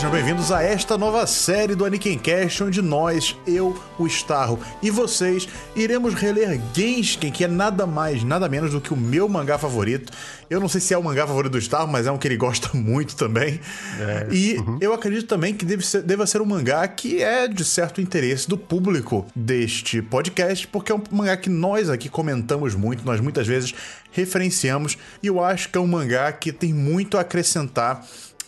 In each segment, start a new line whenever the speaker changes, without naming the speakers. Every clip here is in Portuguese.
sejam bem-vindos a esta nova série do Anikincast, onde nós, eu, o Starro e vocês iremos reler Genshin, que é nada mais, nada menos do que o meu mangá favorito. Eu não sei se é o mangá favorito do Starro, mas é um que ele gosta muito também. É. E uhum. eu acredito também que deve ser, deva ser um mangá que é de certo interesse do público deste podcast, porque é um mangá que nós aqui comentamos muito, nós muitas vezes referenciamos, e eu acho que é um mangá que tem muito a acrescentar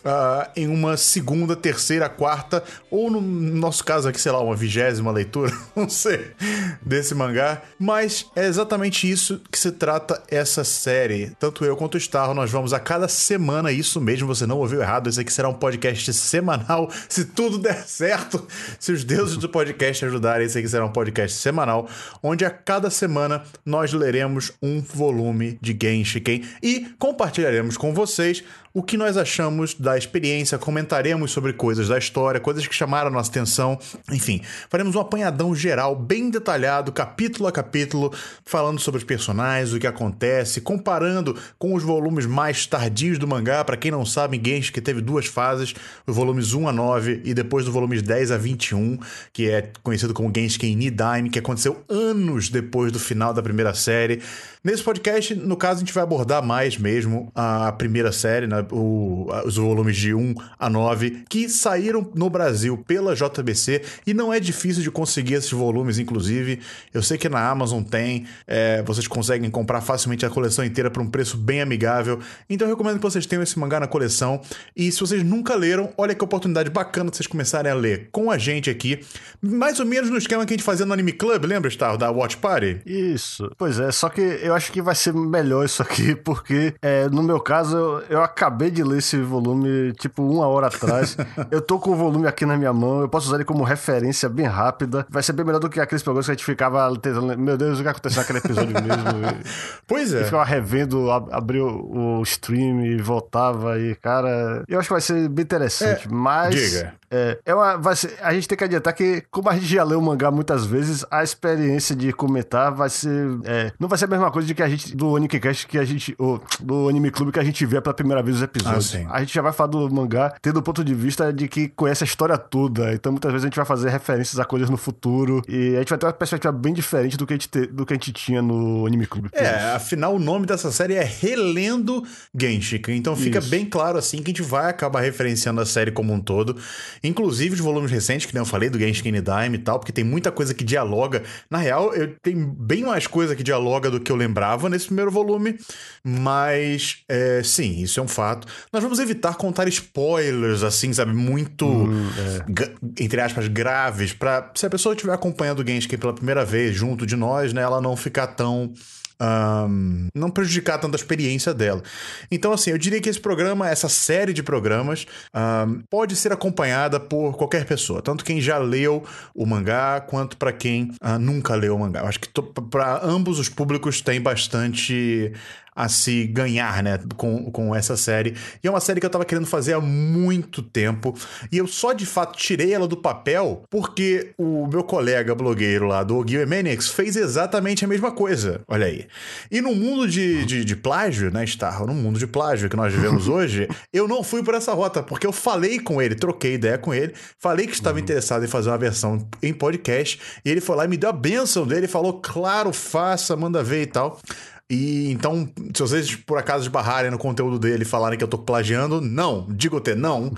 uh, em uma segunda, terceira, quarta, ou no nosso caso aqui, sei lá, uma vigésima leitura, não sei, desse mangá. Mas é exatamente isso que se trata essa série. Tanto eu quanto o Starro, nós vamos a cada semana, isso mesmo, você não ouviu errado, esse aqui será um podcast semanal, se tudo der certo, se os deuses do podcast ajudarem, esse aqui será um podcast semanal, onde a cada semana nós leremos um volume de Genshiken e compartilharemos com vocês o que nós achamos da experiência, comentaremos sobre coisas da história, coisas que chamaram nossa atenção, enfim, faremos um apanhadão geral, bem detalhado, capítulo a capítulo, falando sobre os personagens, o que acontece, comparando com os volumes mais tardios do mangá. Para quem não sabe, Genshin que teve duas fases, os volumes 1 a 9 e depois dos volumes 10 a 21, que é conhecido como Genshin Nidaime, que aconteceu anos depois do final da primeira série. Nesse podcast, no caso, a gente vai abordar mais mesmo a primeira série, né? o, os volumes de 1 a 9, que saíram no Brasil pela JBC e não é difícil de conseguir esses volumes, inclusive. Eu sei que na Amazon tem, é, vocês conseguem comprar facilmente a coleção inteira por um preço bem amigável. Então eu recomendo que vocês tenham esse mangá na coleção. E se vocês nunca leram, olha que oportunidade bacana de vocês começarem a ler com a gente aqui. Mais ou menos no esquema que a gente fazia no Anime Club, lembra, Star? Da Watch Party?
Isso. Pois é, só que eu eu acho que vai ser melhor isso aqui, porque é, no meu caso, eu acabei de ler esse volume, tipo, uma hora atrás. eu tô com o volume aqui na minha mão, eu posso usar ele como referência bem rápida. Vai ser bem melhor do que aqueles programas que a gente ficava tentando, meu Deus, o que aconteceu naquele episódio mesmo?
pois é.
E ficava revendo, abriu o stream e voltava e, cara, eu acho que vai ser bem interessante, é, mas... Diga. É, é uma, vai ser, a gente tem que adiantar que, como a gente já leu o mangá muitas vezes, a experiência de comentar vai ser. É, não vai ser a mesma coisa de que a gente. Do Anicast que a gente. Ou, do Anime Clube que a gente vê pela primeira vez os episódios. Ah, a gente já vai falar do mangá tendo o ponto de vista de que conhece a história toda. Então muitas vezes a gente vai fazer referências a coisas no futuro. E a gente vai ter uma perspectiva bem diferente do que a gente, te, do que a gente tinha no Anime Clube.
É, afinal o nome dessa série é Relendo Genshin. Então fica Isso. bem claro assim que a gente vai acabar referenciando a série como um todo. Inclusive os volumes recentes, que nem eu falei, do Genshin Dime e tal, porque tem muita coisa que dialoga. Na real, eu tenho bem mais coisa que dialoga do que eu lembrava nesse primeiro volume, mas é, sim, isso é um fato. Nós vamos evitar contar spoilers, assim, sabe, muito, hum, é. entre aspas, graves, para se a pessoa estiver acompanhando o Genshin pela primeira vez junto de nós, né, ela não ficar tão um, não prejudicar tanto a experiência dela. Então, assim, eu diria que esse programa, essa série de programas, um, pode ser acompanhada por qualquer pessoa, tanto quem já leu o mangá quanto para quem uh, nunca leu o mangá. Eu acho que para ambos os públicos tem bastante a se ganhar, né, com, com essa série. E é uma série que eu tava querendo fazer há muito tempo. E eu só de fato tirei ela do papel porque o meu colega blogueiro lá do Gil Maniacs fez exatamente a mesma coisa. Olha aí. E no mundo de, de, de plágio, né, Star? No mundo de plágio que nós vivemos hoje, eu não fui por essa rota, porque eu falei com ele, troquei ideia com ele, falei que estava uhum. interessado em fazer uma versão em podcast, e ele foi lá e me deu a benção dele, falou, claro, faça, manda ver e tal. E então, se vocês por acaso esbarrarem no conteúdo dele e falarem que eu tô plagiando, não, digo ter não.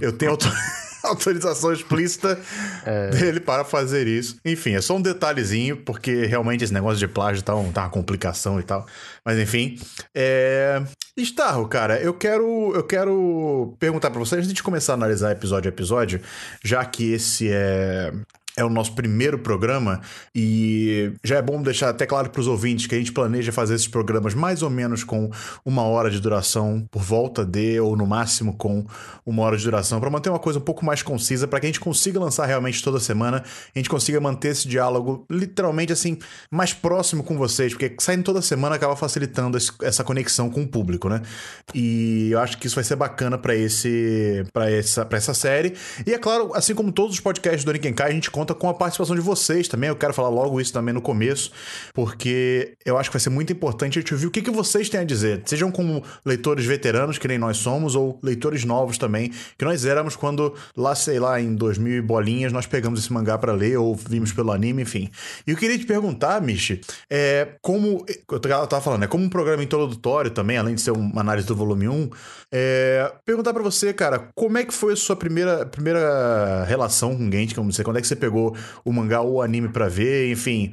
Eu tenho autorização explícita é... dele para fazer isso. Enfim, é só um detalhezinho, porque realmente esse negócio de plágio tá, um, tá uma complicação e tal. Mas enfim. É... Starro, cara, eu quero, eu quero perguntar para vocês, antes de começar a analisar episódio a episódio, já que esse é é o nosso primeiro programa e já é bom deixar até claro para os ouvintes que a gente planeja fazer esses programas mais ou menos com uma hora de duração, por volta de, ou no máximo com uma hora de duração, para manter uma coisa um pouco mais concisa, para que a gente consiga lançar realmente toda semana, a gente consiga manter esse diálogo literalmente assim, mais próximo com vocês, porque saindo toda semana acaba facilitando essa conexão com o público, né? E eu acho que isso vai ser bacana para esse para essa, essa série. E é claro, assim como todos os podcasts do Nikenkai, a gente conta conta com a participação de vocês também. Eu quero falar logo isso também no começo, porque eu acho que vai ser muito importante a gente ouvir o que, que vocês têm a dizer. Sejam como leitores veteranos, que nem nós somos, ou leitores novos também, que nós éramos quando, lá, sei lá, em 2000 bolinhas, nós pegamos esse mangá para ler, ou vimos pelo anime, enfim. E eu queria te perguntar, Michi, é, como. Eu tava falando, é como um programa introdutório também, além de ser uma análise do volume 1, é, perguntar para você, cara, como é que foi a sua primeira, primeira relação com Genshin? Como você, quando é que você pegou o mangá ou o anime para ver? Enfim,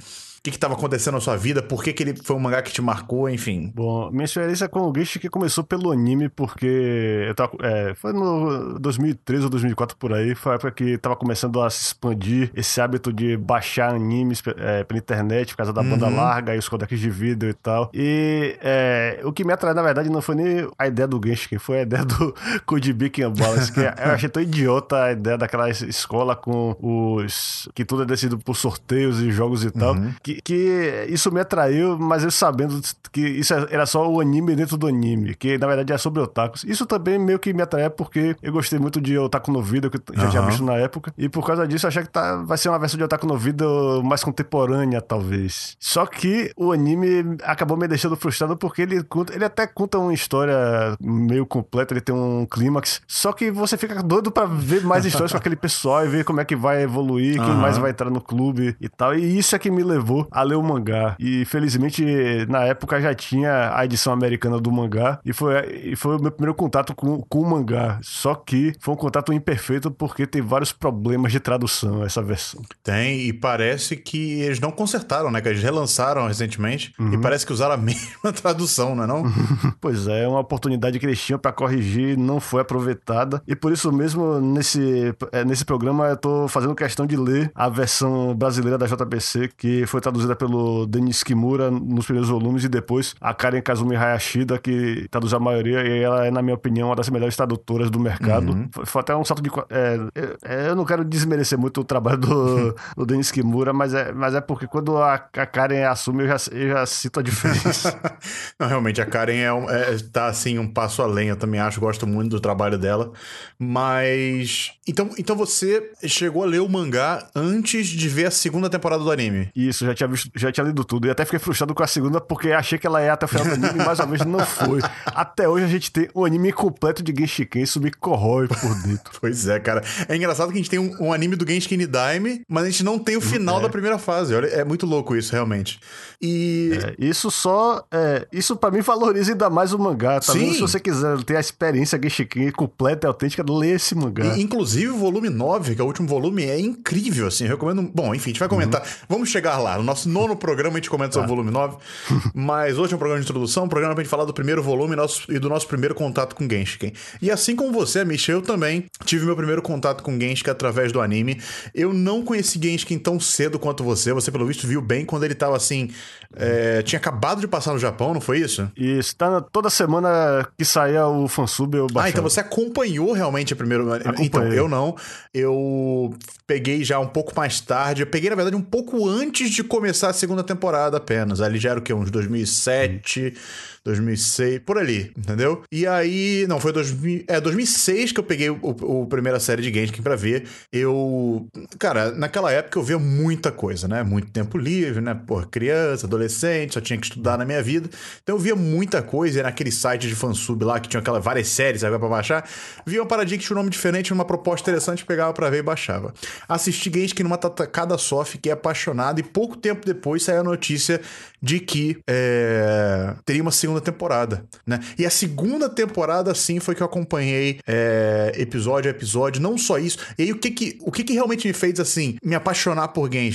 que estava acontecendo na sua vida, por que, que ele foi um mangá que te marcou, enfim.
Bom, minha experiência com o Genshin que começou pelo anime, porque eu tava, é, foi no 2013 ou 2004 por aí, foi a época que tava começando a se expandir esse hábito de baixar animes é, pela internet, por causa da uhum. banda larga e os codecs de vídeo e tal. E é, o que me atraiu, na verdade, não foi nem a ideia do Genshin, foi a ideia do Code and Balance, que eu achei tão idiota a ideia daquela escola com os... que tudo é decidido por sorteios e jogos e tal, uhum. que que, isso me atraiu, mas eu sabendo que isso era só o anime dentro do anime, que na verdade é sobre otakus. Isso também meio que me atraiu porque eu gostei muito de Otaku no Vida, que eu já uhum. tinha visto na época, e por causa disso eu achei que tá, vai ser uma versão de Otaku no Vida mais contemporânea, talvez. Só que o anime acabou me deixando frustrado porque ele, conta, ele até conta uma história meio completa, ele tem um clímax, só que você fica doido para ver mais histórias com aquele pessoal e ver como é que vai evoluir, quem mais vai entrar no clube e tal. E isso é que me levou a ler o mangá. E felizmente, na época já tinha a edição americana do mangá. E foi, e foi o meu primeiro contato com, com o mangá. Só que foi um contato imperfeito porque tem vários problemas de tradução essa versão.
Tem, e parece que eles não consertaram, né? Que eles relançaram recentemente. Uhum. E parece que usaram a mesma tradução, não é não?
pois é, uma oportunidade que eles tinham para corrigir não foi aproveitada. E por isso mesmo, nesse, é, nesse programa, eu tô fazendo questão de ler a versão brasileira da JBC, que foi traduzida traduzida pelo Denis Kimura nos primeiros volumes e depois a Karen Kazumi Hayashida, que traduz a maioria, e ela é, na minha opinião, uma das melhores tradutoras do mercado. Uhum. Foi, foi, até um salto de. É, é, eu não quero desmerecer muito o trabalho do, do Denis Kimura, mas é, mas é porque quando a, a Karen assume, eu já, eu já cito a diferença.
não, realmente, a Karen é, um, é, tá assim um passo além, eu também acho, gosto muito do trabalho dela. Mas. Então, então você chegou a ler o mangá antes de ver a segunda temporada do anime?
Isso, já tinha visto, já tinha lido tudo. E até fiquei frustrado com a segunda, porque achei que ela ia até o final do anime e mais uma vez não foi. Até hoje a gente tem um anime completo de Genshiken, isso me corrói por dentro.
pois é, cara. É engraçado que a gente tem um, um anime do Genshin Daime, mas a gente não tem o final é. da primeira fase. Olha, é muito louco isso, realmente. E.
É, isso só. É, isso para mim valoriza ainda mais o mangá, tá Sim. Se você quiser ter a experiência Genshiken completa e autêntica, lê esse mangá.
E, inclusive o volume 9, que é o último volume, é incrível, assim. Eu recomendo. Bom, enfim, a gente vai comentar. Uhum. Vamos chegar lá. No nosso nono programa a gente comenta sobre o volume 9. Mas hoje é um programa de introdução, um programa pra gente falar do primeiro volume nosso, e do nosso primeiro contato com Genshiken. E assim como você, Michel, eu também tive meu primeiro contato com Genshiken através do anime. Eu não conheci Genshiken tão cedo quanto você. Você, pelo visto, viu bem quando ele tava assim. É, tinha acabado de passar no Japão, não foi isso?
Isso, tá toda semana que saía o fansub eu baixava.
Ah, então você acompanhou realmente a primeira. Então, eu não. Eu peguei já um pouco mais tarde. Eu peguei, na verdade, um pouco antes de começar a segunda temporada apenas. Ali já era o quê? Uns 2007. Hum. 2006, por ali, entendeu? E aí, não, foi 2000, é 2006 que eu peguei o, o, primeira série de Genshin pra ver. Eu, cara, naquela época eu via muita coisa, né? Muito tempo livre, né? Por criança, adolescente, só tinha que estudar na minha vida. Então eu via muita coisa, e naquele site de fansub lá que tinha aquelas várias séries, sabe, pra baixar. Via uma paradinha que tinha um nome diferente, uma proposta interessante, pegava pra ver e baixava. Assisti Genshin numa tacada só, fiquei apaixonado e pouco tempo depois saiu a notícia de que é, teria uma segunda temporada, né? E a segunda temporada, sim, foi que eu acompanhei é, episódio a episódio, não só isso. E aí, o que que, o que que realmente me fez, assim, me apaixonar por Genshin?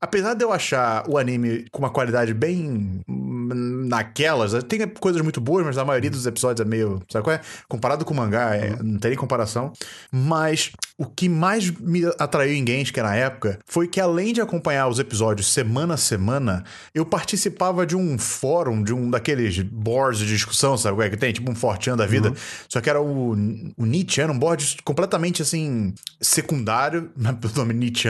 Apesar de eu achar o anime com uma qualidade bem naquelas, tem coisas muito boas, mas a maioria dos episódios é meio, sabe qual é? Comparado com o mangá, é, não tem nem comparação. Mas o que mais me atraiu em Genshin na época foi que além de acompanhar os episódios semana a semana, eu participava de um fórum, de um daqueles boards de discussão, sabe que é que tem? Tipo um Fortean da vida. Uhum. Só que era o, o Nietzsche, era um board completamente assim, secundário. O nome Nietzsche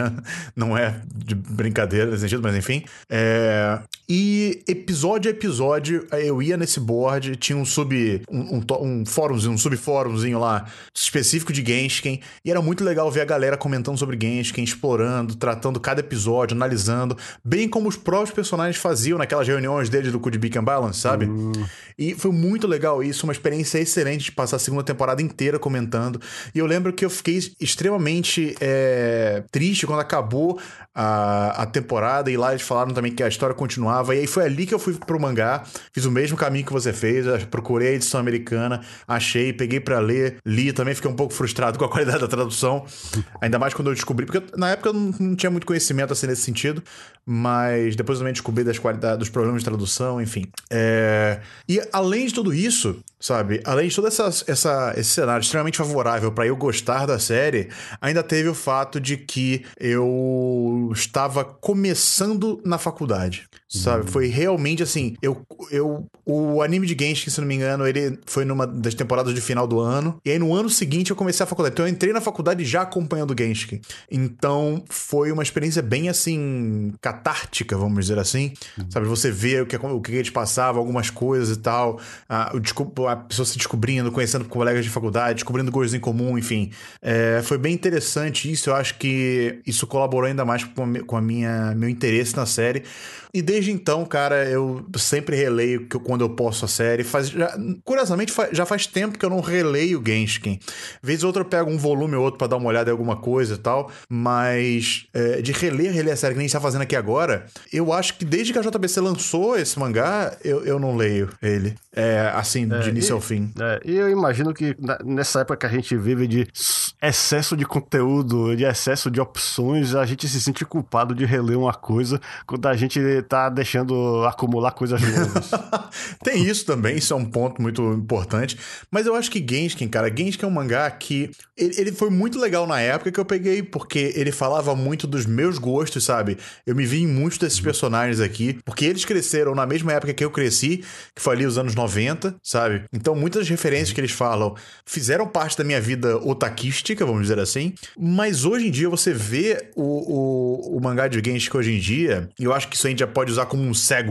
não é de brincadeira nesse sentido, mas enfim. É... E episódio a episódio, eu ia nesse board, tinha um sub. um, um, um fórumzinho, um subfórumzinho lá específico de Genshin, e era muito legal ver a galera comentando sobre Genshin, explorando, tratando cada episódio, analisando, bem como os próprios personagens faziam naquelas reuniões deles do Could Be Balance, sabe? Hum. E foi muito legal isso, uma experiência excelente de passar a segunda temporada inteira comentando. E eu lembro que eu fiquei extremamente é, triste quando acabou a, a temporada e lá eles falaram também que a história continuava. E aí foi ali que eu fui pro mangá, fiz o mesmo caminho que você fez, procurei a edição americana, achei, peguei para ler, li, também fiquei um pouco frustrado com a qualidade da tradução, ainda mais quando eu descobri, porque na época eu não, não tinha muito conhecimento assim nesse sentido, mas depois eu também descobri das qualidades, dos problemas de tradução, enfim. É... E além de tudo isso, sabe, além de todo essa, essa, esse cenário extremamente favorável para eu gostar da série, ainda teve o fato de que eu estava começando na faculdade sabe? Uhum. Foi realmente assim, eu, eu o anime de Genshin, se não me engano, ele foi numa das temporadas de final do ano, e aí no ano seguinte eu comecei a faculdade. Então eu entrei na faculdade já acompanhando Genshin. Então foi uma experiência bem assim catártica, vamos dizer assim. Uhum. Sabe, você vê o que o que eles passavam, algumas coisas e tal, a, a pessoa se descobrindo, conhecendo colegas de faculdade, descobrindo coisas em comum, enfim. É, foi bem interessante isso, eu acho que isso colaborou ainda mais com a, com a minha meu interesse na série. E desde então, cara, eu sempre releio que quando eu posso a série. Faz, já, curiosamente, já faz tempo que eu não releio Genshin. Vez ou outra eu pego um volume ou outro para dar uma olhada em alguma coisa e tal. Mas é, de reler, reler a série que nem está fazendo aqui agora, eu acho que desde que a JBC lançou esse mangá, eu, eu não leio ele. É, assim, é, de início
e,
ao fim.
É, e eu imagino que nessa época que a gente vive de excesso de conteúdo, de excesso de opções, a gente se sente culpado de reler uma coisa quando a gente tá deixando acumular coisas novas.
Tem isso também, isso é um ponto muito importante. Mas eu acho que Genshin, cara, Genshin é um mangá que ele, ele, foi muito legal na época que eu peguei, porque ele falava muito dos meus gostos, sabe? Eu me vi em muitos desses uhum. personagens aqui, porque eles cresceram na mesma época que eu cresci, que foi ali os anos 90, sabe? Então muitas referências que eles falam fizeram parte da minha vida otaquística, vamos dizer assim. Mas hoje em dia você vê o, o, o mangá de Genshin hoje em dia, e eu acho que isso a gente já pode usar como um segue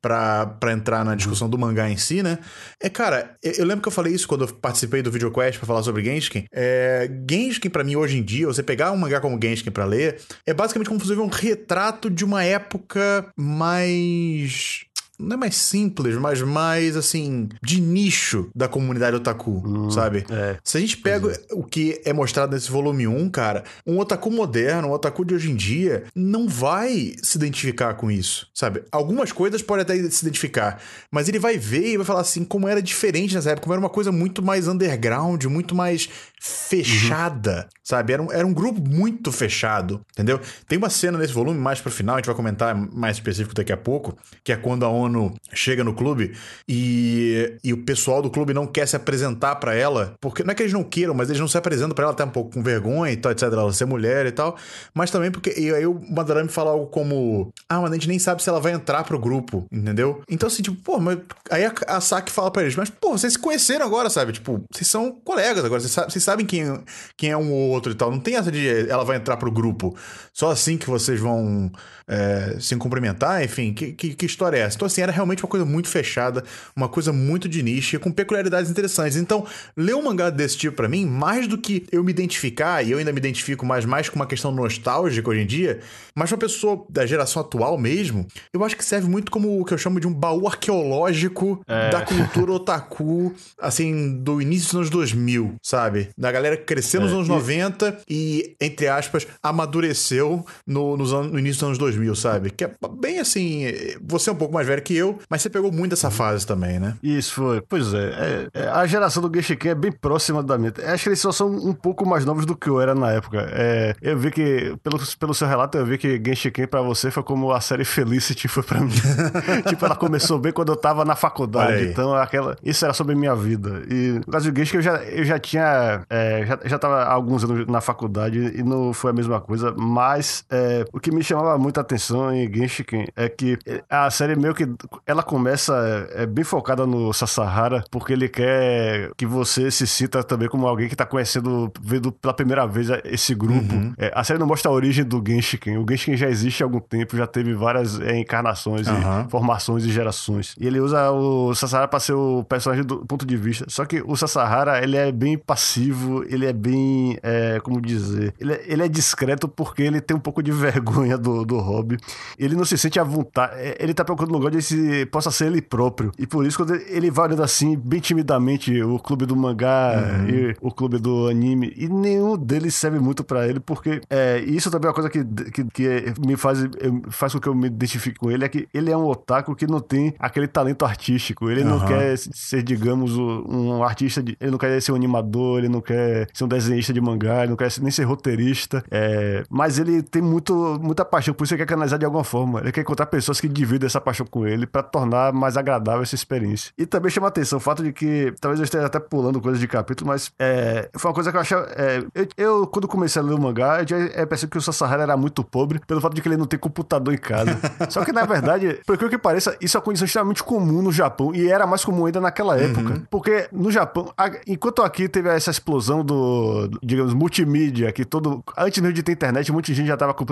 para entrar na discussão do mangá em si, né? É, cara, eu lembro que eu falei isso quando eu participei do VideoQuest para falar sobre Genshin. É, Genshin, para mim, hoje em dia, você pegar um mangá como Genshin para ler, é basicamente como você ver um retrato de uma época mais não é mais simples, mas mais, assim, de nicho da comunidade otaku, hum, sabe? É. Se a gente pega é. o que é mostrado nesse volume 1, cara, um otaku moderno, um otaku de hoje em dia, não vai se identificar com isso, sabe? Algumas coisas podem até se identificar, mas ele vai ver e vai falar assim, como era diferente nessa época, como era uma coisa muito mais underground, muito mais fechada, uhum. sabe? Era um, era um grupo muito fechado, entendeu? Tem uma cena nesse volume, mais pro final, a gente vai comentar mais específico daqui a pouco, que é quando a ONU chega no clube e, e o pessoal do clube não quer se apresentar para ela, porque não é que eles não queiram, mas eles não se apresentam para ela, até um pouco com vergonha e tal, etc, ela ser mulher e tal, mas também porque e aí o Madarame fala algo como, ah, mas a gente nem sabe se ela vai entrar pro grupo, entendeu? Então assim, tipo, pô, mas aí a, a Saki fala para eles, mas pô, vocês se conheceram agora, sabe? Tipo, vocês são colegas agora, vocês, vocês sabem quem, quem é um ou outro e tal. Não tem essa de ela vai entrar pro grupo. Só assim que vocês vão é, se cumprimentar, enfim, que, que, que, história é essa? Então, assim, era realmente uma coisa muito fechada, uma coisa muito de nicho, com peculiaridades interessantes. Então, ler um mangá desse tipo para mim, mais do que eu me identificar, e eu ainda me identifico mais, mais com uma questão nostálgica hoje em dia, mas uma pessoa da geração atual mesmo, eu acho que serve muito como o que eu chamo de um baú arqueológico é. da cultura otaku, assim, do início dos anos 2000, sabe? Da galera que cresceu nos é. anos e... 90 e, entre aspas, amadureceu no, nos anos, no início dos anos 2000, sabe? Que é bem assim, você é um pouco mais velho que eu, mas você pegou muito dessa uhum. fase também, né?
Isso foi. Pois é, é, é a geração do Genshiken é bem próxima da minha. Acho que eles só são um pouco mais novos do que eu era na época. É, eu vi que, pelo, pelo seu relato, eu vi que Genshiken pra você foi como a série Felicity foi pra mim. tipo, ela começou bem quando eu tava na faculdade. Então, aquela, isso era sobre minha vida. E no caso do Genshiken, eu já, eu já tinha. É, já, já tava há alguns anos na faculdade e não foi a mesma coisa. Mas é, o que me chamava muita atenção em Genshiken é que a série meio que ela começa é, bem focada no Sasahara, porque ele quer que você se sinta também como alguém que tá conhecendo, vendo pela primeira vez esse grupo. Uhum. É, a série não mostra a origem do Genshiken. O Genshiken já existe há algum tempo, já teve várias é, encarnações, uhum. e formações e gerações. E ele usa o Sasahara pra ser o personagem do ponto de vista. Só que o Sasahara, ele é bem passivo, ele é bem, é, como dizer, ele é, ele é discreto porque ele tem um pouco de vergonha do, do hobby. Ele não se sente à vontade, é, ele tá procurando um lugar onde ele possa ser ele próprio. E por isso, quando ele vai olhando assim, bem timidamente, o clube do mangá uhum. e o clube do anime, e nenhum deles serve muito para ele, porque é, isso também é uma coisa que, que, que me faz, faz com que eu me identifique com ele, é que ele é um otaku que não tem aquele talento artístico. Ele uhum. não quer ser, digamos, um artista, de, ele não quer ser um animador, ele não quer ser um desenhista de mangá, ele não quer nem ser roteirista, é, mas ele tem muito, muita paixão, por isso quer canalizar de alguma forma. Ele quer encontrar pessoas que dividem essa paixão com ele para tornar mais agradável essa experiência. E também chama atenção o fato de que, talvez eu esteja até pulando coisas de capítulo, mas é, foi uma coisa que eu achei. É, eu, eu, quando comecei a ler o mangá, eu já é, percebi que o Sasahara era muito pobre pelo fato de que ele não tem computador em casa. Só que, na verdade, por que pareça, isso é uma condição extremamente comum no Japão e era mais comum ainda naquela uhum. época. Uhum. Porque no Japão, enquanto aqui teve essa explosão do, digamos, multimídia, que todo. Antes de ter internet, muita gente já tava com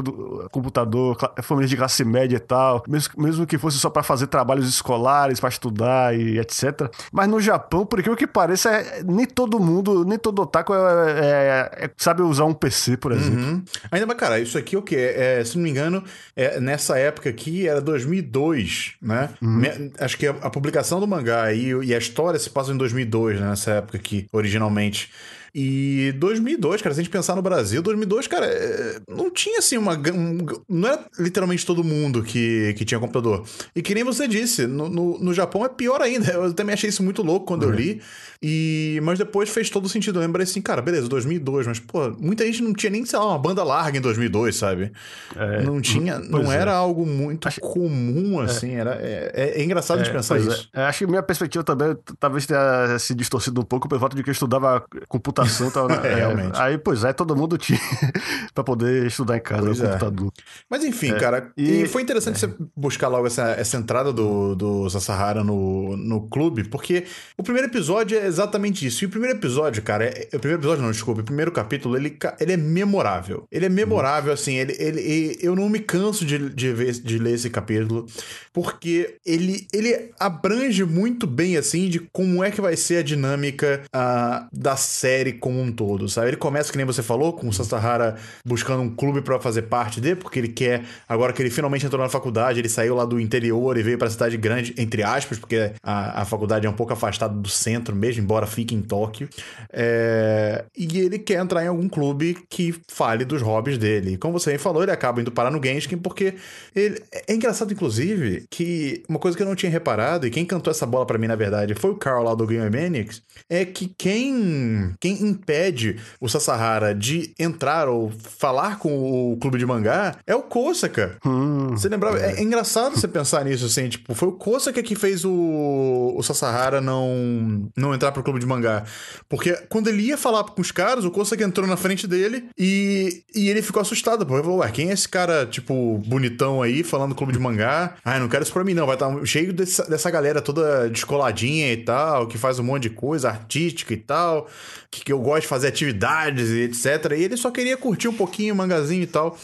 computador, famílias de classe média e tal, mesmo, mesmo que fosse só para fazer trabalhos escolares, para estudar e etc. Mas no Japão, por que pareça, é, nem todo mundo, nem todo otaku é, é, é, sabe usar um PC, por exemplo. Uhum.
Ainda mais, cara, isso aqui o que? É, se não me engano, é, nessa época aqui era 2002, né? Uhum. Acho que a, a, publicação do mangá e, e, a história se passa em 2002, né? Nessa época aqui, originalmente. E 2002, cara, se a gente pensar no Brasil, 2002, cara, é, não tinha assim uma. Um, não era literalmente todo mundo que, que tinha computador. E que nem você disse, no, no, no Japão é pior ainda. Eu também achei isso muito louco quando uhum. eu li. E, mas depois fez todo sentido. Eu lembrei assim, cara, beleza, 2002, mas, pô, muita gente não tinha nem, sei lá, uma banda larga em 2002, sabe? É, não tinha, não é. era algo muito acho... comum, é. assim. Era, é, é, é engraçado de é, pensar isso.
acho que minha perspectiva também talvez tenha se distorcido um pouco pelo fato de que eu estudava computação. Tava, né? realmente. Aí, pois é, todo mundo tinha pra poder estudar em casa pois no computador.
Mas enfim, cara, e, e foi interessante você buscar logo essa, essa entrada do, do Sasahara no, no clube, porque o primeiro episódio é exatamente isso. E o primeiro episódio, cara, é, o primeiro episódio não, desculpa, o primeiro capítulo, ele, ele é memorável. Ele é memorável, assim, ele, ele, ele, eu não me canso de, de, ver, de ler esse capítulo, porque ele, ele abrange muito bem, assim, de como é que vai ser a dinâmica uh, da série como um todo, sabe? Ele começa, que nem você falou, com o Sasahara buscando um clube para fazer parte dele, porque ele quer, agora que ele finalmente entrou na faculdade, ele saiu lá do interior e veio pra cidade grande, entre aspas, porque a, a faculdade é um pouco afastada do centro mesmo, embora fique em Tóquio. É... E ele quer entrar em algum clube que fale dos hobbies dele. Como você falou, ele acaba indo parar no Genshin porque ele... é engraçado, inclusive, que uma coisa que eu não tinha reparado, e quem cantou essa bola para mim, na verdade, foi o Carl lá do Game Mechanics, é que quem, quem impede o Sasahara de entrar ou falar com o clube de mangá é o Kosaka. Hum, você lembrava? É. é. engraçado você pensar nisso, assim, tipo, foi o Kosaka que fez o, o Sasahara não, não entrar entrar pro clube de mangá. Porque quando ele ia falar com os caras, o Kosaka entrou na frente dele e, e ele ficou assustado. Ele falou, ué, quem é esse cara, tipo, bonitão aí, falando clube de mangá? Ah, não quero isso pra mim não, vai estar tá cheio dessa, dessa galera toda descoladinha e tal, que faz um monte de coisa artística e tal, que, que eu gosto de fazer atividades e etc. E ele só queria curtir um pouquinho o mangazinho e tal.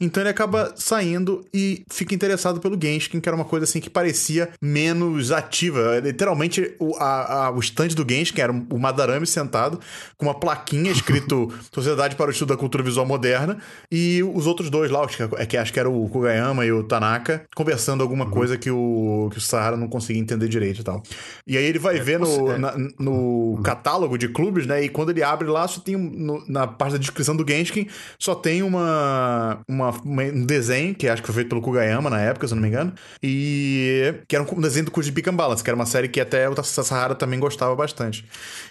Então ele acaba saindo e fica interessado pelo Genshin, que era uma coisa assim que parecia menos ativa. Literalmente, o, a, a, o stand do Genshin, que era o Madarame sentado, com uma plaquinha escrito Sociedade para o Estudo da Cultura Visual Moderna, e os outros dois lá, que, é que acho que era o Kugayama e o Tanaka, conversando alguma uhum. coisa que o, que o Sahara não conseguia entender direito e tal. E aí ele vai é, ver no, é. na, no uhum. catálogo de clubes, né? E quando ele abre lá, só tem no, na parte da descrição do Genshin, só tem uma, uma um desenho, que acho que foi feito pelo Kugayama na época, se não me engano, e que era um desenho do and Balance, que era uma série que até o Sahara também gostava bastante.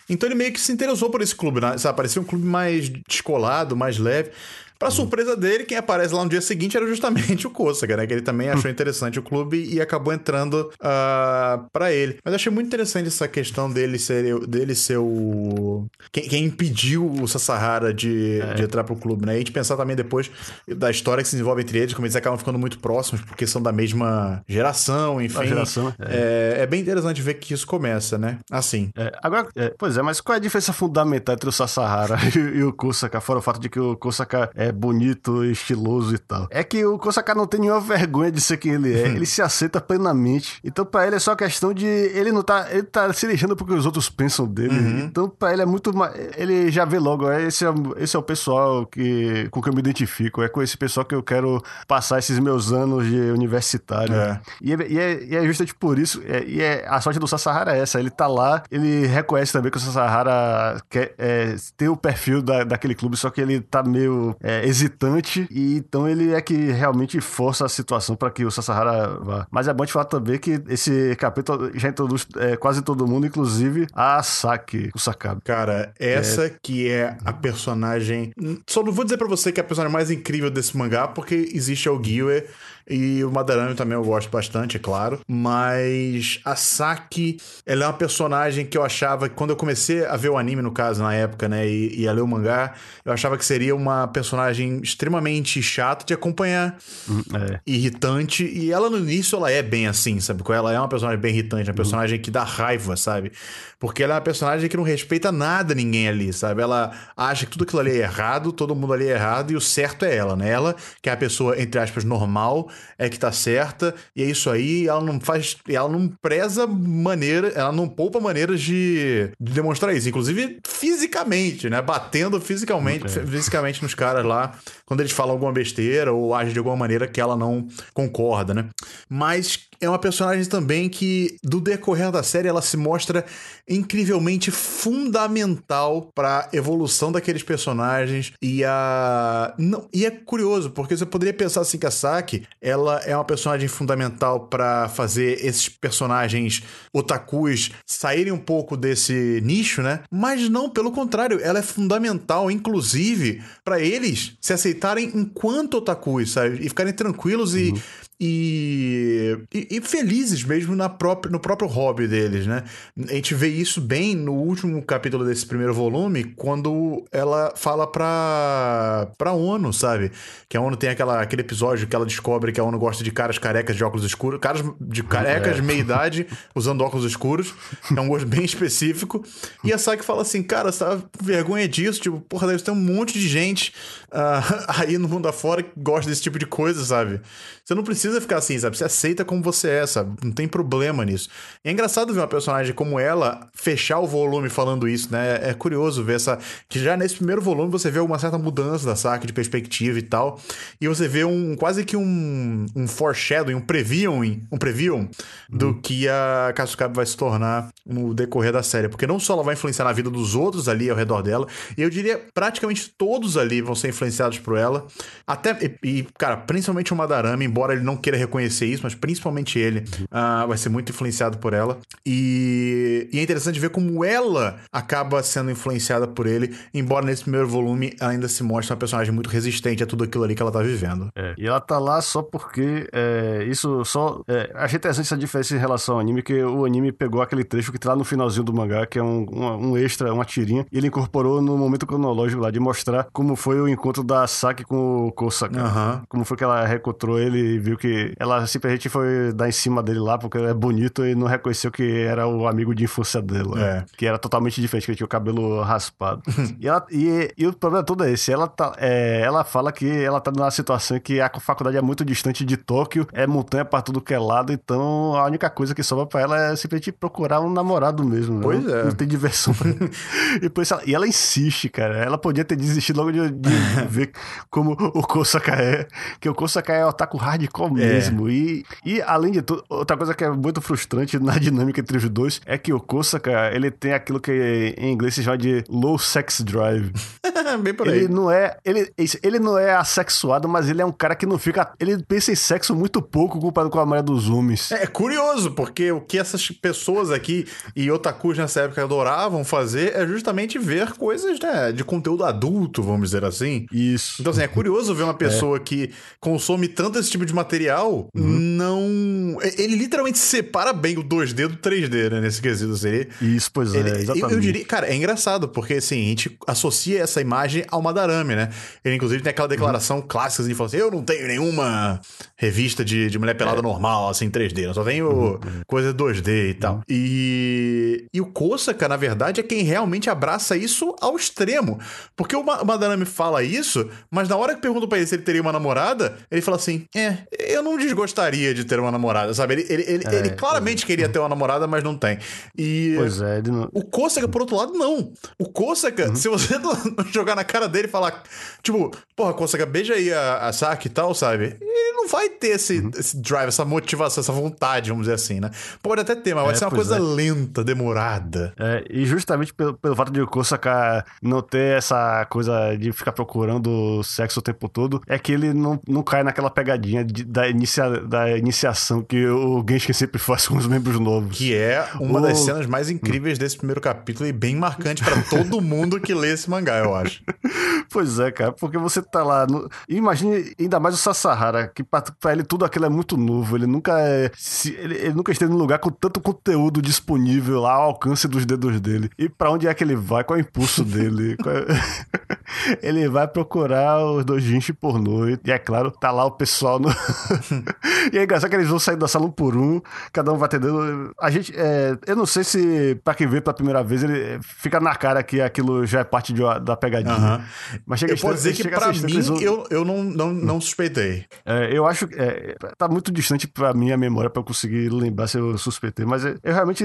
Então ele meio que se interessou por esse clube, né? sabe? Parecia um clube mais descolado, mais leve. Pra surpresa dele, quem aparece lá no dia seguinte era justamente o Kosaka, né? Que ele também achou interessante o clube e acabou entrando uh, para ele. Mas achei muito interessante essa questão dele ser, dele ser o. Quem, quem impediu o Sasahara de, é. de entrar pro clube, né? E a gente pensar também depois da história que se desenvolve entre eles, como eles acabam ficando muito próximos, porque são da mesma geração, enfim.
Geração,
é. é. É, bem interessante ver que isso começa, né? Assim.
É, agora, é, pois é, mas qual é a diferença fundamental entre o Sasahara e, e o Kosaka, fora o fato de que o Kosaka é bonito, estiloso e tal? É que o Kosaka não tem nenhuma vergonha de ser quem ele é, ele se aceita plenamente. Então, para ele é só questão de. Ele não tá. Ele tá se deixando porque os outros pensam dele. Uhum. Então, para ele é muito. Ele já vê logo, é, esse é, esse é o pessoal que, com que eu me identifico. É com esse pessoal que eu quero passar esses meus anos de universitário. É. E, é, e, é, e é justamente por isso. É, e é, a sorte do Sasahara é essa. Ele tá lá, ele reconhece também que o Sasahara quer, é, tem o perfil da, daquele clube, só que ele tá meio é, hesitante. E então ele é que realmente força a situação para que o Sasahara vá. Mas é bom te falar também que esse capítulo já introduz é, quase todo mundo, inclusive a Saki, o Sakabe.
Cara, essa é... que é a personagem. Só não vou dizer para você que é a personagem mais incrível desse mangá, porque existe a Ogiwe e o Madarame também eu gosto bastante, é claro. Mas a Saki, ela é uma personagem que eu achava que quando eu comecei a ver o anime, no caso, na época, né, e, e a ler o mangá, eu achava que seria uma personagem extremamente chata de acompanhar, hum, é. irritante. E ela no início, ela é bem assim, sabe? Ela é uma personagem bem irritante, uma personagem uhum. que dá raiva, sabe? Porque ela é uma personagem que não respeita nada ninguém ali, sabe? Ela acha que tudo aquilo ali é errado, todo mundo ali é errado e o certo é ela, né? Ela, que é a pessoa, entre aspas, normal, é que tá certa, e é isso aí, ela não faz, ela não preza maneira, ela não poupa maneiras de, de demonstrar isso, inclusive fisicamente, né? Batendo fisicamente, okay. fisicamente nos caras lá, quando eles falam alguma besteira ou agem de alguma maneira que ela não concorda, né? Mas é uma personagem também que, do decorrer da série, ela se mostra incrivelmente fundamental para evolução daqueles personagens e a não, e é curioso porque você poderia pensar assim que a Saki ela é uma personagem fundamental para fazer esses personagens otakus saírem um pouco desse nicho, né? Mas não, pelo contrário, ela é fundamental, inclusive, para eles se aceitarem enquanto otakus, sabe? E ficarem tranquilos uhum. e e, e, e, felizes mesmo na própria, no próprio hobby deles, né? A gente vê isso bem no último capítulo desse primeiro volume, quando ela fala pra, pra ONU, sabe? Que a ONU tem aquela, aquele episódio que ela descobre que a ONU gosta de caras carecas de óculos escuros, caras de carecas de é. meia idade usando óculos escuros, é um gosto bem específico. E a Saki fala assim, cara, você tá vergonha disso? Tipo, porra, deve ter um monte de gente uh, aí no mundo afora que gosta desse tipo de coisa, sabe? Você não precisa ficar assim, sabe? Você aceita como você é, sabe? Não tem problema nisso. E é engraçado ver uma personagem como ela fechar o volume falando isso, né? É curioso ver essa. Que já nesse primeiro volume você vê uma certa mudança da saca de perspectiva e tal. E você vê um quase que um, um foreshadowing, um previewing, um preview do uhum. que a Kasukabe vai se tornar no decorrer da série. Porque não só ela vai influenciar na vida dos outros ali ao redor dela, e eu diria praticamente todos ali vão ser influenciados por ela. Até, e, cara, principalmente o Madarame, embora ele não queira reconhecer isso, mas principalmente ele uh, vai ser muito influenciado por ela. E, e, é interessante ver como ela acaba sendo influenciada por ele, embora nesse primeiro volume ainda se mostre uma personagem muito resistente a tudo aquilo ali que ela tá vivendo.
É, e ela tá lá só porque é, isso só. É, achei interessante essa diferença em relação ao anime, que o anime pegou aquele trecho que tá lá no finalzinho do mangá, que é um, um, um extra, uma tirinha, e ele incorporou no momento cronológico lá de mostrar como foi o encontro da Saki com o Kosaka.
Uhum.
Como foi que ela reencontrou ele viu que ela simplesmente foi dar em cima dele lá porque ele é bonito e não reconheceu que era o amigo de infância dela. É. Que era totalmente diferente, que ele tinha o cabelo raspado. e, ela, e, e, o problema todo é esse. Ela, tá, é, ela fala que ela tá numa situação que a faculdade é muito distante de Tóquio, é montanha pra tudo que é lado, então a única coisa que sobra pra ela é simplesmente procurar um namorado mesmo. Né?
Pois
é. Não tem diversão pra... e, por ela, e ela insiste, cara. Ela podia ter desistido logo de, de ver como o Kosaka é. Que o Kosaka é o otaku hard hardcore é. mesmo. E, e, além de tudo, outra coisa que é muito frustrante na dinâmica entre os dois é que o Kosaka, ele tem aquilo que em inglês se chama de low sex drive. Bem por aí. Ele não é. Ele, ele não é assexuado, mas ele é um cara que não fica. Ele pensa em sexo muito pouco comparado com a maioria dos homens.
É, é curioso, porque o que essas pessoas aqui e otakus nessa época adoravam fazer é justamente ver coisas né, de conteúdo adulto, vamos dizer assim.
Isso.
Então, assim, é curioso ver uma pessoa é. que consome tanto esse tipo de material, uhum. não. Ele literalmente separa bem o 2D do 3D, né? Nesse quesito. Assim.
Isso, pois é, exatamente.
Eu, eu diria, cara, é engraçado, porque assim, a gente associa essa imagem ao Madarame, né? Ele, inclusive, tem aquela declaração uhum. clássica assim, de falar assim: eu não tenho nenhuma revista de, de mulher pelada é. normal, assim, 3D, eu só tenho uhum. coisa 2D e tal. Uhum. E, e o Kosaka, na verdade, é quem realmente abraça isso ao extremo. Porque o, Ma Madarame fala isso, mas na hora que pergunta pra ele se ele teria uma namorada, ele fala assim: é, eu não desgostaria de ter uma namorada, sabe? Ele, ele, ele, é, ele claramente é. queria ter uma namorada, mas não tem. E
pois é, ele não...
o Kosaka, por outro lado, não. O Kosaka, uhum. se você jogar na cara dele e falar, tipo, porra, Kosaka, beija aí a, a Saki e tal, sabe? Ele não vai ter esse, uhum. esse drive, essa motivação, essa vontade, vamos dizer assim, né? Pode até ter, mas vai é, ser uma coisa é. lenta, demorada.
É, e justamente pelo, pelo fato de o Kosaka não ter essa coisa de ficar procurando sexo o tempo todo, é que ele não, não cai naquela pegadinha de, da, inicia, da iniciação que o Genshin sempre faz com os membros novos.
Que é uma o... das cenas mais incríveis desse primeiro capítulo e bem marcante para todo mundo que lê esse mangá, eu acho.
pois é, cara, porque você tá lá. No... Imagine ainda mais o Sasahara, que pra, pra ele tudo aquilo é muito novo. Ele nunca é. Se, ele, ele, nunca esteve num lugar com tanto conteúdo disponível lá ao alcance dos dedos dele. E para onde é que ele vai? Qual é o impulso dele? É... ele vai procurar os dois gente pornô. E é claro, tá lá o pessoal no. e é engraçado que eles vão sair da sala um por um, cada um vai atendendo. A gente. É... eu não sei se, pra quem vê pela primeira vez, ele fica na cara que aquilo já é parte de, da pegadinha. Uhum.
Mas chega eu posso dizer que pra mim, eu, eu não, não, não suspeitei.
É, eu acho que é, tá muito distante pra mim a memória pra eu conseguir lembrar se eu suspeitei, mas eu, realmente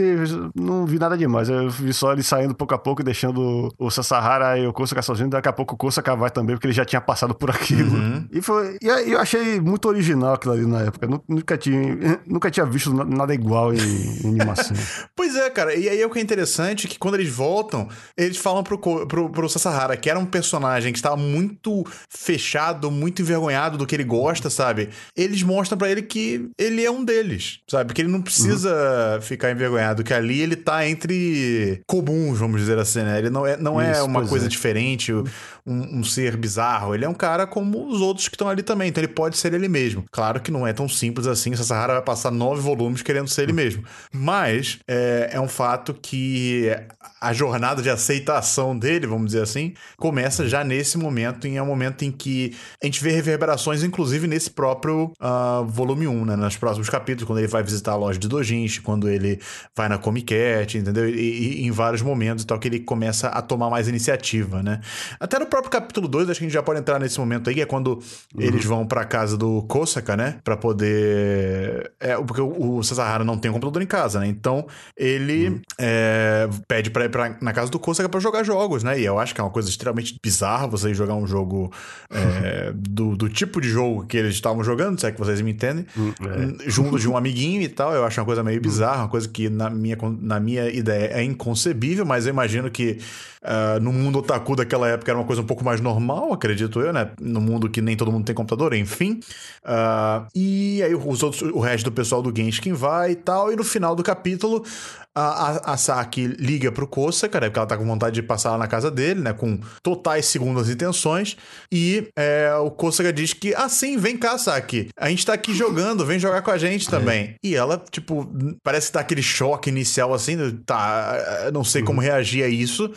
não vi nada demais. Eu vi só ele saindo pouco a pouco e deixando o Sasahara e o Kosaka sozinho. Daqui a pouco o Kosaka vai também, porque ele já tinha passado por aquilo. Uhum. E, foi, e eu achei muito original aquilo ali na época. Nunca tinha, nunca tinha visto nada igual em, em animação.
pois é, cara. E aí é o que é interessante que quando eles voltam, eles falam pro, pro, pro Sasahara, que era um personagem que estava muito fechado, muito envergonhado do que ele gosta, sabe? Eles mostram para ele que ele é um deles, sabe? Que ele não precisa uhum. ficar envergonhado, que ali ele tá entre comuns, vamos dizer assim, né? Ele não é, não é Isso, é uma coisa é. diferente, um, um, ser bizarro. Ele é um cara como os outros que estão ali também, então ele pode ser ele mesmo. Claro que não é tão simples assim, o Sasahara vai passar nove volumes querendo ser ele mesmo. Mas é, é um fato que a jornada de aceitação dele, vamos dizer assim, começa já nesse momento, e é um momento em que a gente vê reverberações, inclusive nesse próprio uh, volume 1, né? Nos próximos capítulos, quando ele vai visitar a loja de Dojinshi, quando ele vai na Comic Cat, entendeu? E, e, em vários momentos e tal, que ele começa a tomar mais iniciativa, né? Até no próprio capítulo 2, acho que a gente já pode entrar nesse momento aí, é quando uhum. eles vão pra casa do Kosaka, né? Pra poder. É, porque o, Sasahara não tem um computador em casa, né? Então ele uhum. é, pede pra ir pra, na casa do Kosaka pra jogar jogos, né? E eu acho que é uma coisa extremamente bizarra você jogar um jogo é, do, do tipo de jogo que eles estavam jogando, se é que vocês me entendem, hum, é. junto de um amiguinho e tal. Eu acho uma coisa meio bizarra, uma coisa que na minha, na minha ideia é inconcebível, mas eu imagino que uh, no mundo otaku daquela época era uma coisa um pouco mais normal, acredito eu, né? No mundo que nem todo mundo tem computador, enfim. Uh, e aí os outros, o resto do pessoal do Genshin vai e tal, e no final do capítulo a, a, Saki liga pro Kosaka, né? Porque ela tá com vontade de passar lá na casa dele, né? Com totais segundas intenções. E é, o Kosaka diz que, ah, sim, vem cá, Saki. A gente tá aqui jogando, vem jogar com a gente também. É. E ela, tipo, parece que tá aquele choque inicial assim, tá, não sei como uhum. reagir a isso.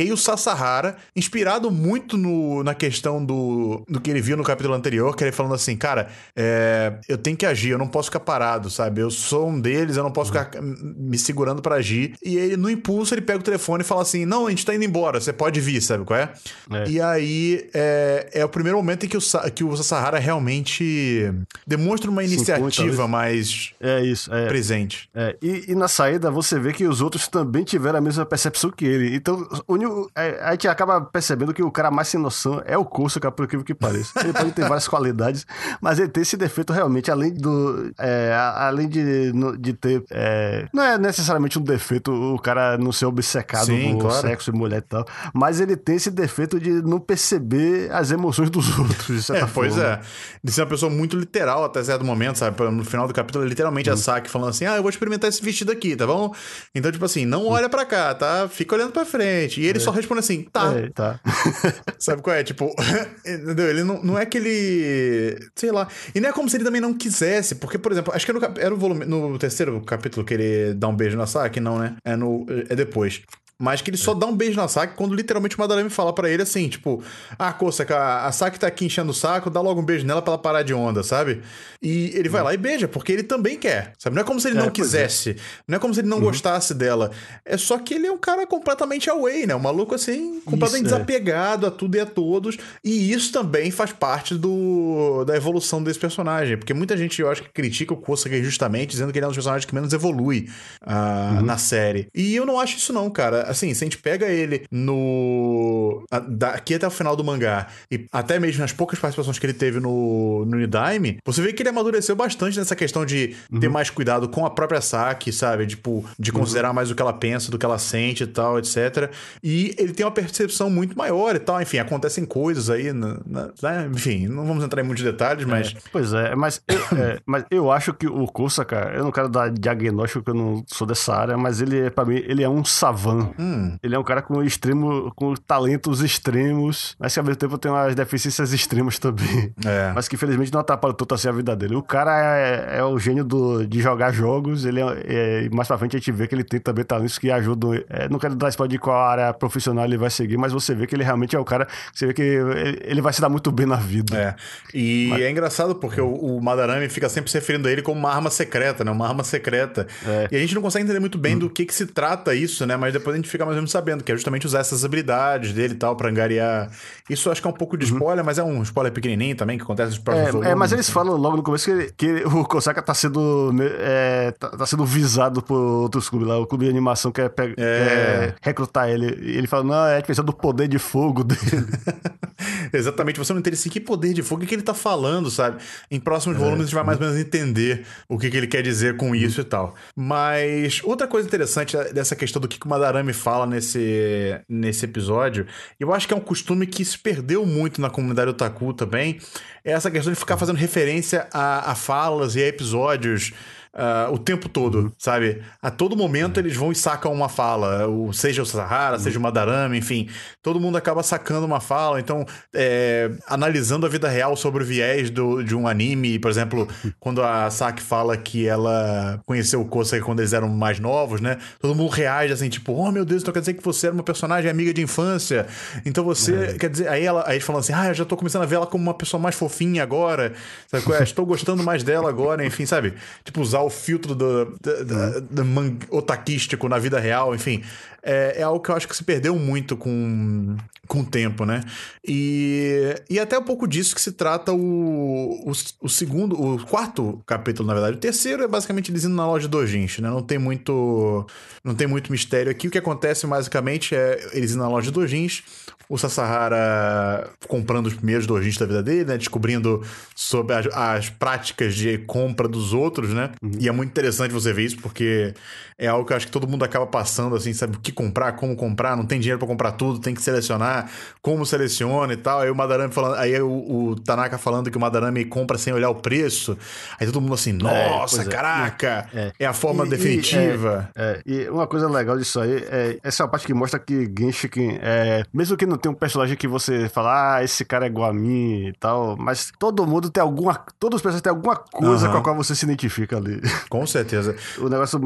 E aí o Sasahara, inspirado muito no, na questão do, do que ele viu no capítulo anterior, que ele falando assim, cara, é, eu tenho que agir, eu não posso ficar parado, sabe? Eu sou um deles, eu não posso ficar me segurando para agir. E ele, no impulso, ele pega o telefone e fala assim, não, a gente tá indo embora, você pode vir, sabe qual é? é. E aí é, é, o primeiro momento em que o, que o Sasahara realmente demonstra uma iniciativa mais
é isso, é.
presente.
É. E, e, na saída você vê que os outros também tiveram a mesma percepção que ele. Então, o é, a gente acaba percebendo que o cara mais sem noção é o Kursuka, por incrível que pareça. Ele pode ter várias qualidades, mas ele tem esse defeito realmente, além do. É, além de, de ter. É, não é necessariamente um defeito o cara não ser obcecado Sim, por claro. sexo e mulher e tal, mas ele tem esse defeito de não perceber as emoções dos outros, de
é, Pois é. De ser uma pessoa muito literal até certo momento, sabe? No final do capítulo, literalmente hum. a Saki falando assim: ah, eu vou experimentar esse vestido aqui, tá bom? Então, tipo assim, não olha para cá, tá? Fica olhando para frente. E ele é. só responde assim: tá. É, tá. sabe qual é? Tipo, entendeu? Ele não, não é que ele. Sei lá. E não é como se ele também não quisesse, porque, por exemplo, acho que no, era o volume, no terceiro capítulo que ele dá um beijo na Saki, não, né? É, no, é depois. Mas que ele só dá um beijo na Saki quando literalmente o Madarame fala para ele assim, tipo, ah, Coça, a Saki tá aqui enchendo o saco, dá logo um beijo nela pra ela parar de onda, sabe? E ele vai uhum. lá e beija, porque ele também quer, sabe? Não é como se ele é, não é. quisesse, é. não é como se ele não uhum. gostasse dela. É só que ele é um cara completamente away, né? Um maluco assim, completamente isso, é. desapegado é. a tudo e a todos. E isso também faz parte do, da evolução desse personagem, porque muita gente, eu acho que critica o Coça justamente, dizendo que ele é um dos personagens que menos evolui uh, uhum. na série. E eu não acho isso não, cara assim, se a gente pega ele no. daqui até o final do mangá, e até mesmo nas poucas participações que ele teve no, no Nidaime, você vê que ele amadureceu bastante nessa questão de uhum. ter mais cuidado com a própria Saki, sabe? Tipo, de considerar uhum. mais o que ela pensa, do que ela sente e tal, etc. E ele tem uma percepção muito maior e tal. Enfim, acontecem coisas aí, na, na, né? enfim, não vamos entrar em muitos detalhes, mas. É,
pois é, mas eu, é, mas eu acho que o Kursa, cara, eu não quero dar diagnóstico, porque eu não sou dessa área, mas ele, para mim, ele é um savan. Hum. Ele é um cara com extremo, com talentos extremos, mas que ao mesmo tempo tem umas deficiências extremas também. É. Mas que infelizmente não atrapalha tanto assim a vida dele. O cara é, é o gênio do, de jogar jogos, ele é, é, mais pra frente a gente vê que ele tem também talentos que ajudam. É, não quero dar spoiler de qual área profissional ele vai seguir, mas você vê que ele realmente é o cara. Você vê que ele, ele vai se dar muito bem na vida.
É. E mas... é engraçado porque o, o Madarame fica sempre se referindo a ele como uma arma secreta, né? Uma arma secreta. É. E a gente não consegue entender muito bem hum. do que, que se trata isso, né? Mas depois a gente fica mais ou menos sabendo, que é justamente usar essas habilidades dele e tal pra angariar. Isso acho que é um pouco de uhum. spoiler, uhum. mas é um spoiler pequenininho também, que acontece nos
próximos é, É, mas eles falam logo no começo que, que o Kosaka tá sendo, é, tá, tá, sendo visado por outros clubes lá. O clube de animação quer, é. quer recrutar ele. E ele fala, não, é questão do poder de fogo dele.
Exatamente, você não entende assim, que poder de fogo, o que, ele tá falando, sabe? Em próximos é. volumes a gente vai mais ou menos entender o que, que ele quer dizer com isso uhum. e tal. Mas outra coisa interessante dessa questão do que o Madarame fala nesse, nesse episódio, eu acho que é um costume que se perdeu muito na comunidade otaku também, é essa questão de ficar fazendo referência a, a falas e a episódios uh, o tempo todo, uhum. sabe? A todo momento eles vão e sacam uma fala, o, seja o Sahara, uhum. seja o Madarame, enfim, todo mundo acaba sacando uma fala. Então, é, analisando a vida real sobre o viés do, de um anime, por exemplo, quando a Saki fala que ela conheceu o Kosei quando eles eram mais novos, né? Todo mundo reage assim, tipo, oh meu Deus, então quer dizer que você era uma personagem amiga de infância. Então você, uhum. quer dizer, aí, ela, aí eles falam assim, ah, eu já tô começando a ver ela como uma pessoa mais fofinha agora, sabe? Estou gostando mais dela agora, enfim, sabe? Tipo, usar o filtro do, do, do, do otaquístico na vida real, enfim. É, é, algo que eu acho que se perdeu muito com, com o tempo, né? E, e até um pouco disso que se trata o, o, o segundo, o quarto capítulo, na verdade. O terceiro é basicamente eles indo na loja do Ojinshi, né? Não tem muito não tem muito mistério aqui. O que acontece basicamente é eles indo na loja do Ojinshi, o Sasahara comprando os primeiros dojins da vida dele, né? Descobrindo sobre as, as, práticas de compra dos outros, né? Uhum. E é muito interessante você ver isso, porque é algo que eu acho que todo mundo acaba passando, assim, sabe? O que comprar, como comprar, não tem dinheiro para comprar tudo, tem que selecionar, como seleciona e tal. Aí o Madarame falando, aí o, o Tanaka falando que o Madarame compra sem olhar o preço. Aí todo mundo assim, é, nossa, é, caraca! É. é. a forma e, definitiva.
E, é, é, e uma coisa legal disso aí é essa é a parte que mostra que Genshin, é, mesmo que não tem um personagem que você fala, ah, esse cara é igual a mim e tal, mas todo mundo tem alguma. Todos os personagens têm alguma coisa uhum. com a qual você se identifica ali.
Com certeza.
o negócio.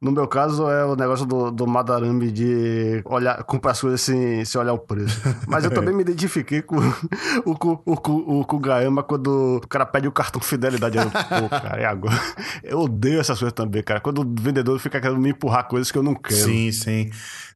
No meu caso, é o negócio do, do Madarame de olhar, comprar as coisas sem, sem olhar o preço. Mas eu também me identifiquei com o, com, o, com, o, com o Gaema quando o cara pede o cartão fidelidade. Eu, Pô, cara, e agora? Eu odeio essas coisas também, cara. Quando o vendedor fica querendo me empurrar coisas que eu não quero.
Sim, sim.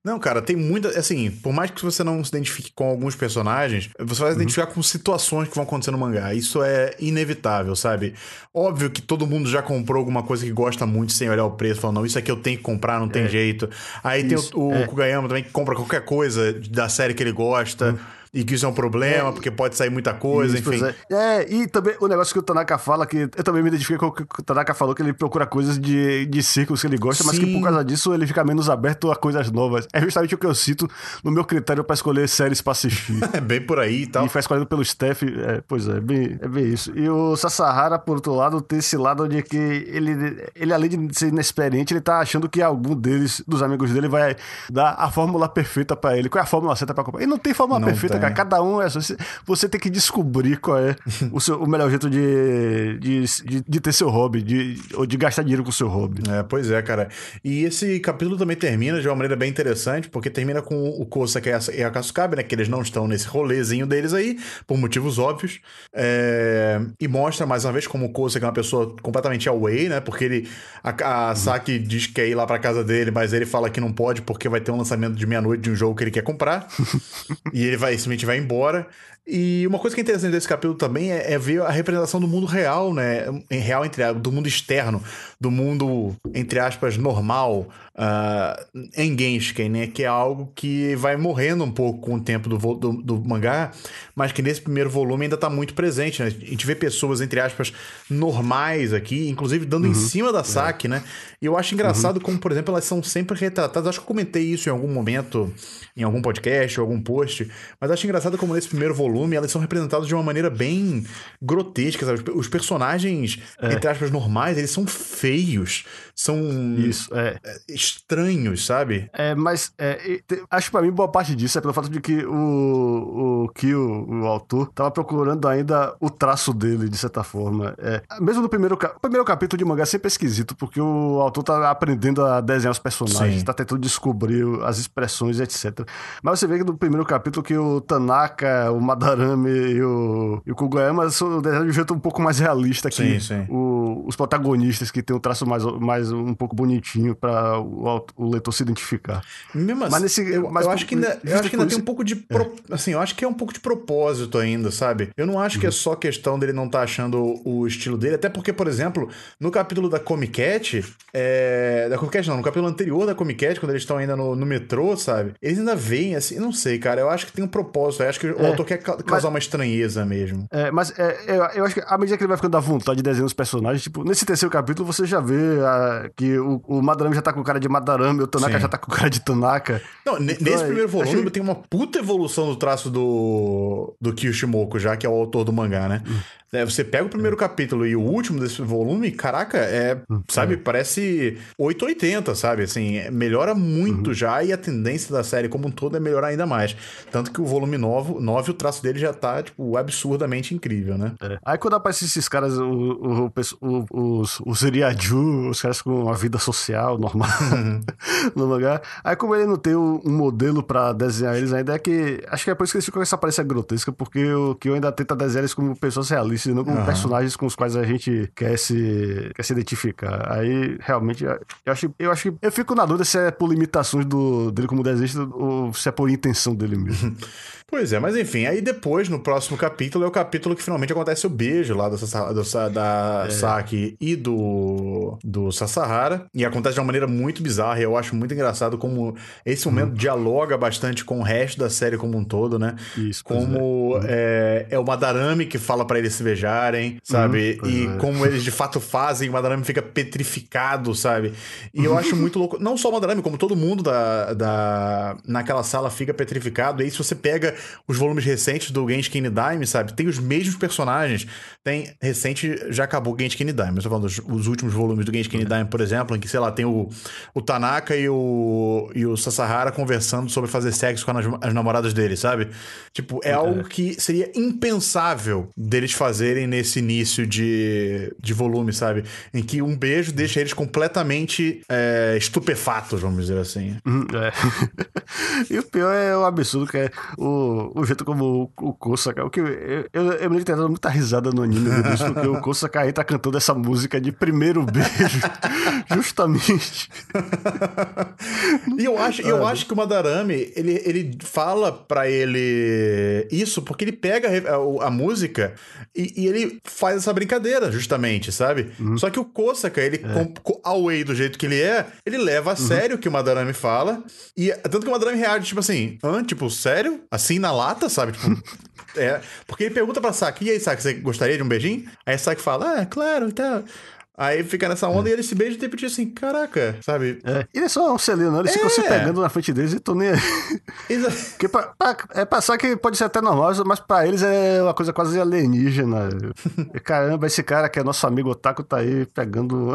Não, cara, tem muita. Assim, por mais que você não se identifique com alguns personagens, você vai se uhum. identificar com situações que vão acontecer no mangá. Isso é inevitável, sabe? Óbvio que todo mundo já comprou alguma coisa que gosta muito sem olhar o preço, falando, não, isso aqui eu tenho que comprar, não tem é. jeito. Aí isso, tem o, o é. Kugayama também que compra qualquer coisa da série que ele gosta. Uhum. E que isso é um problema, é, porque pode sair muita coisa, isso, enfim.
É. é. e também o negócio que o Tanaka fala, que eu também me identifiquei com o que o Tanaka falou, que ele procura coisas de, de círculos que ele gosta, Sim. mas que por causa disso ele fica menos aberto a coisas novas. É justamente o que eu cito no meu critério para escolher séries pra assistir.
é bem por aí e tal.
E foi escolhido pelo Steph, é, pois é, bem, é bem isso. E o Sasahara, por outro lado, tem esse lado onde que ele, ele além de ser inexperiente, ele tá achando que algum deles, dos amigos dele, vai dar a fórmula perfeita para ele. Qual é a fórmula certa pra comprar? E não tem fórmula não perfeita, tem. cara. Cada um é. Você, você tem que descobrir qual é o, seu, o melhor jeito de, de, de, de, ter seu hobby, de, ou de gastar dinheiro com o seu hobby.
É, pois é, cara. E esse capítulo também termina de uma maneira bem interessante, porque termina com o Kosa e a Kasukabe, né? Que eles não estão nesse rolezinho deles aí, por motivos óbvios. É, e mostra mais uma vez como o Kosa é uma pessoa completamente away, né? Porque ele. A, a Saki diz que quer ir lá pra casa dele, mas ele fala que não pode porque vai ter um lançamento de meia-noite de um jogo que ele quer comprar. e ele vai simplesmente vai embora. E uma coisa que é interessante desse capítulo também é, é ver a representação do mundo real, né? Em real, entre do mundo externo, do mundo, entre aspas, normal, uh, em Genshin, né? Que é algo que vai morrendo um pouco com o tempo do, do, do mangá, mas que nesse primeiro volume ainda está muito presente, né? A gente vê pessoas, entre aspas, normais aqui, inclusive dando uhum. em cima da saque, é. né? E eu acho engraçado uhum. como, por exemplo, elas são sempre retratadas. Acho que eu comentei isso em algum momento, em algum podcast ou algum post, mas acho engraçado como nesse primeiro volume elas são representadas de uma maneira bem grotesca, sabe? Os personagens, é. entre aspas, normais, eles são feios, são
isso, é.
é estranhos, sabe?
É, mas é, acho que pra mim boa parte disso é pelo fato de que o, o que o, o autor tava procurando ainda o traço dele, de certa forma. É, mesmo no primeiro, o primeiro capítulo de mangá é sempre esquisito, porque o autor tá aprendendo a desenhar os personagens, Sim. tá tentando descobrir as expressões, etc. Mas você vê que no primeiro capítulo que o Tanaka, o Madarame e o, e o Kugayama são desenhados de um jeito um pouco mais realista que sim, sim. O, os protagonistas que tem um traço mais, mais um pouco bonitinho para o, o, leitor se identificar.
Mesmo assim, mas nesse, eu, mas eu acho que ainda, eu acho que ainda tem um pouco de pro, é. assim, eu acho que é um pouco de propósito ainda, sabe? Eu não acho uhum. que é uhum. só questão dele não estar tá achando o estilo dele, até porque, por exemplo, no capítulo da Comic Cat, é, da Comic Cat não, no capítulo anterior da Comic Cat, quando eles estão ainda no, no metrô, sabe? Eles ainda veem assim, não sei, cara, eu acho que tem um propósito, eu acho que o é, autor quer causar mas, uma estranheza mesmo.
É, mas é, eu, eu, acho que à medida que ele vai ficando à vontade de desenhar os personagens, tipo, nesse terceiro capítulo você já vê a, ah, que o, o Madarame já tá com cara de Madarame, o Tanaka Sim. já tá com cara de Tanaka.
Não, então, nesse primeiro volume achei... tem uma puta evolução do traço do, do Kyoshimoku, já que é o autor do mangá, né? Hum. É, você pega o primeiro capítulo e o último desse volume, caraca, é, hum, sabe, é. parece 880, sabe? Assim, melhora muito uhum. já e a tendência da série como um todo é melhorar ainda mais. Tanto que o volume 9, 9 o traço dele já tá, tipo, absurdamente incrível, né?
É. Aí quando aparecem esses caras, o, o, o, os, os Iriaju, os caras com uma vida social normal uhum. no lugar, aí como ele não tem um modelo para desenhar eles ainda, é que acho que é por isso que eles ficam com essa aparência grotesca, porque o que eu ainda tenta desenhar eles como pessoas realistas não como uhum. personagens com os quais a gente quer se, quer se identificar. Aí, realmente, eu acho, eu acho que eu fico na dúvida se é por limitações do, dele como desenhista ou se é por intenção dele mesmo.
Pois é, mas enfim, aí depois, no próximo capítulo, é o capítulo que finalmente acontece o beijo lá do, do, da é. Saki e do, do Sasahara. E acontece de uma maneira muito bizarra. E eu acho muito engraçado como esse momento hum. dialoga bastante com o resto da série como um todo, né?
Isso.
Como é. É, é o Madarame que fala para eles se beijarem, sabe? Uhum, e é. como eles de fato fazem, o Madarame fica petrificado, sabe? E eu acho muito louco. Não só o Madarame, como todo mundo da, da, naquela sala fica petrificado. E aí, se você pega os volumes recentes do Genshin Dime, sabe? Tem os mesmos personagens. Tem. Recente já acabou o Genshin Dime. Eu tô falando dos os últimos volumes do Genshin Dime, por exemplo, em que, sei lá, tem o, o Tanaka e o, e o Sasahara conversando sobre fazer sexo com as, as namoradas dele, sabe? Tipo, é, é algo que seria impensável deles fazerem nesse início de, de volume, sabe? Em que um beijo deixa eles completamente é, estupefatos, vamos dizer assim.
Uhum, é. e o pior é o absurdo que é o o, jeito como o, o Kosaka. O que, eu, eu, eu me tendo muita risada no anime disso, porque o Kosaka aí tá cantando essa música de primeiro beijo, justamente.
e eu acho, eu acho que o Madarame, ele, ele fala pra ele isso, porque ele pega a, a, a música e, E, e ele faz essa brincadeira, justamente, sabe? Uhum. Só que o Kosaka, ele, é. com, away do jeito que ele é, ele leva a uhum. sério o que o Madarame fala. E tanto que o Madarame reage, tipo assim, ah, tipo, sério? Assim na lata, sabe? Tipo. é. Porque ele pergunta pra Saki, e aí, Saki, você gostaria de um beijinho? Aí Saki fala, ah, claro, tá. Aí fica nessa onda é. e eles se beijam e tem assim, caraca, sabe?
É. Ele é só um selinho, não. Eles é. ficam se pegando na frente deles e tô nem. Porque pra, pra, é passar que pode ser até normal, mas pra eles é uma coisa quase alienígena. Caramba, esse cara que é nosso amigo Otaku tá aí pegando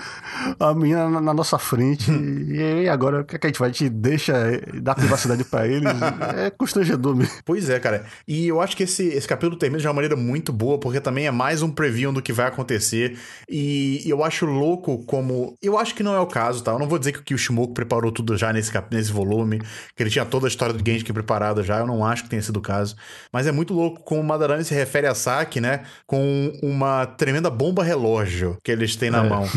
a menina na, na nossa frente. e agora o que, é que a gente vai? A gente deixa dar privacidade pra eles? É constrangedor mesmo.
Pois é, cara. E eu acho que esse, esse capítulo termina de uma maneira muito boa, porque também é mais um preview do que vai acontecer. E e eu acho louco como. Eu acho que não é o caso, tá? Eu não vou dizer que o Kishimoku preparou tudo já nesse, cap... nesse volume, que ele tinha toda a história do Genshin preparada já. Eu não acho que tenha sido o caso. Mas é muito louco como o Madarame se refere a Saki, né? Com uma tremenda bomba relógio que eles têm na é. mão.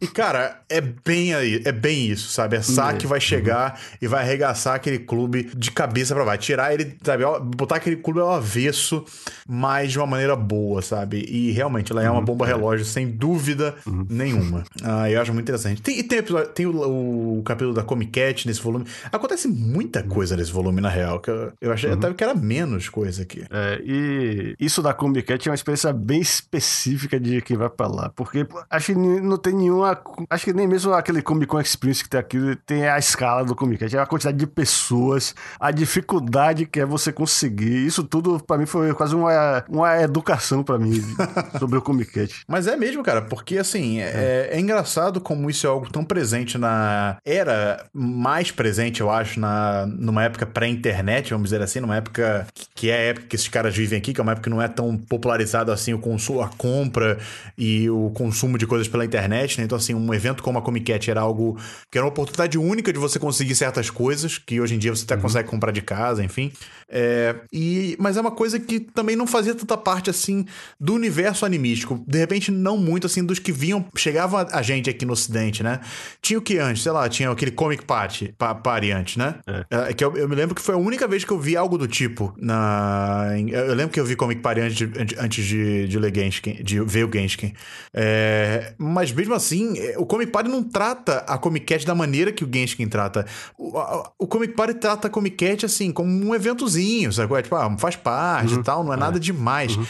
E, cara, é bem aí, é bem isso, sabe? A Saki uhum. vai chegar uhum. e vai arregaçar aquele clube de cabeça para baixo. Tirar ele, sabe? Botar aquele clube ao avesso, mas de uma maneira boa, sabe? E realmente ela é uma uhum. bomba relógio, sem dúvida dúvida uhum. nenhuma. Ah, eu acho muito interessante. Tem, tem, episódio, tem o, o, capítulo da Comic Cat nesse volume. Acontece muita coisa nesse volume, na real. Que eu, eu achei uhum. até que era menos coisa aqui.
É, e isso da Comic Cat é uma experiência bem específica de quem vai pra lá. Porque acho que não tem nenhuma. Acho que nem mesmo aquele Comic Con Experience que tem aqui tem a escala do Comic Cat. É a quantidade de pessoas, a dificuldade que é você conseguir. Isso tudo, para mim, foi quase uma, uma educação para mim sobre o Comic Cat.
Mas é mesmo, cara, porque porque, assim, é. É, é, engraçado como isso é algo tão presente na. Era mais presente, eu acho, na, numa época pré-internet, vamos dizer assim, numa época que é a época que esses caras vivem aqui, que é uma época que não é tão popularizado assim o consumo, a compra e o consumo de coisas pela internet, né? Então, assim, um evento como a Comic Cat era algo que era uma oportunidade única de você conseguir certas coisas, que hoje em dia você até uhum. consegue comprar de casa, enfim. É, e, mas é uma coisa que também não fazia tanta parte assim do universo animístico. De repente, não muito assim que vinham, chegavam a gente aqui no Ocidente, né? Tinha o que antes, sei lá, tinha aquele Comic Party, pa, party antes, né? É. é que eu, eu, me lembro que foi a única vez que eu vi algo do tipo na. Eu lembro que eu vi Comic Party antes de, antes de, de ler Genshin, de ver o Genshin. É, mas mesmo assim, é, o Comic Party não trata a Comic Cat da maneira que o Genshin trata. O, a, o Comic Party trata a Comic Cat assim, como um eventozinho, sabe? Tipo, ah, faz parte uhum. e tal, não é, é. nada demais. Uhum.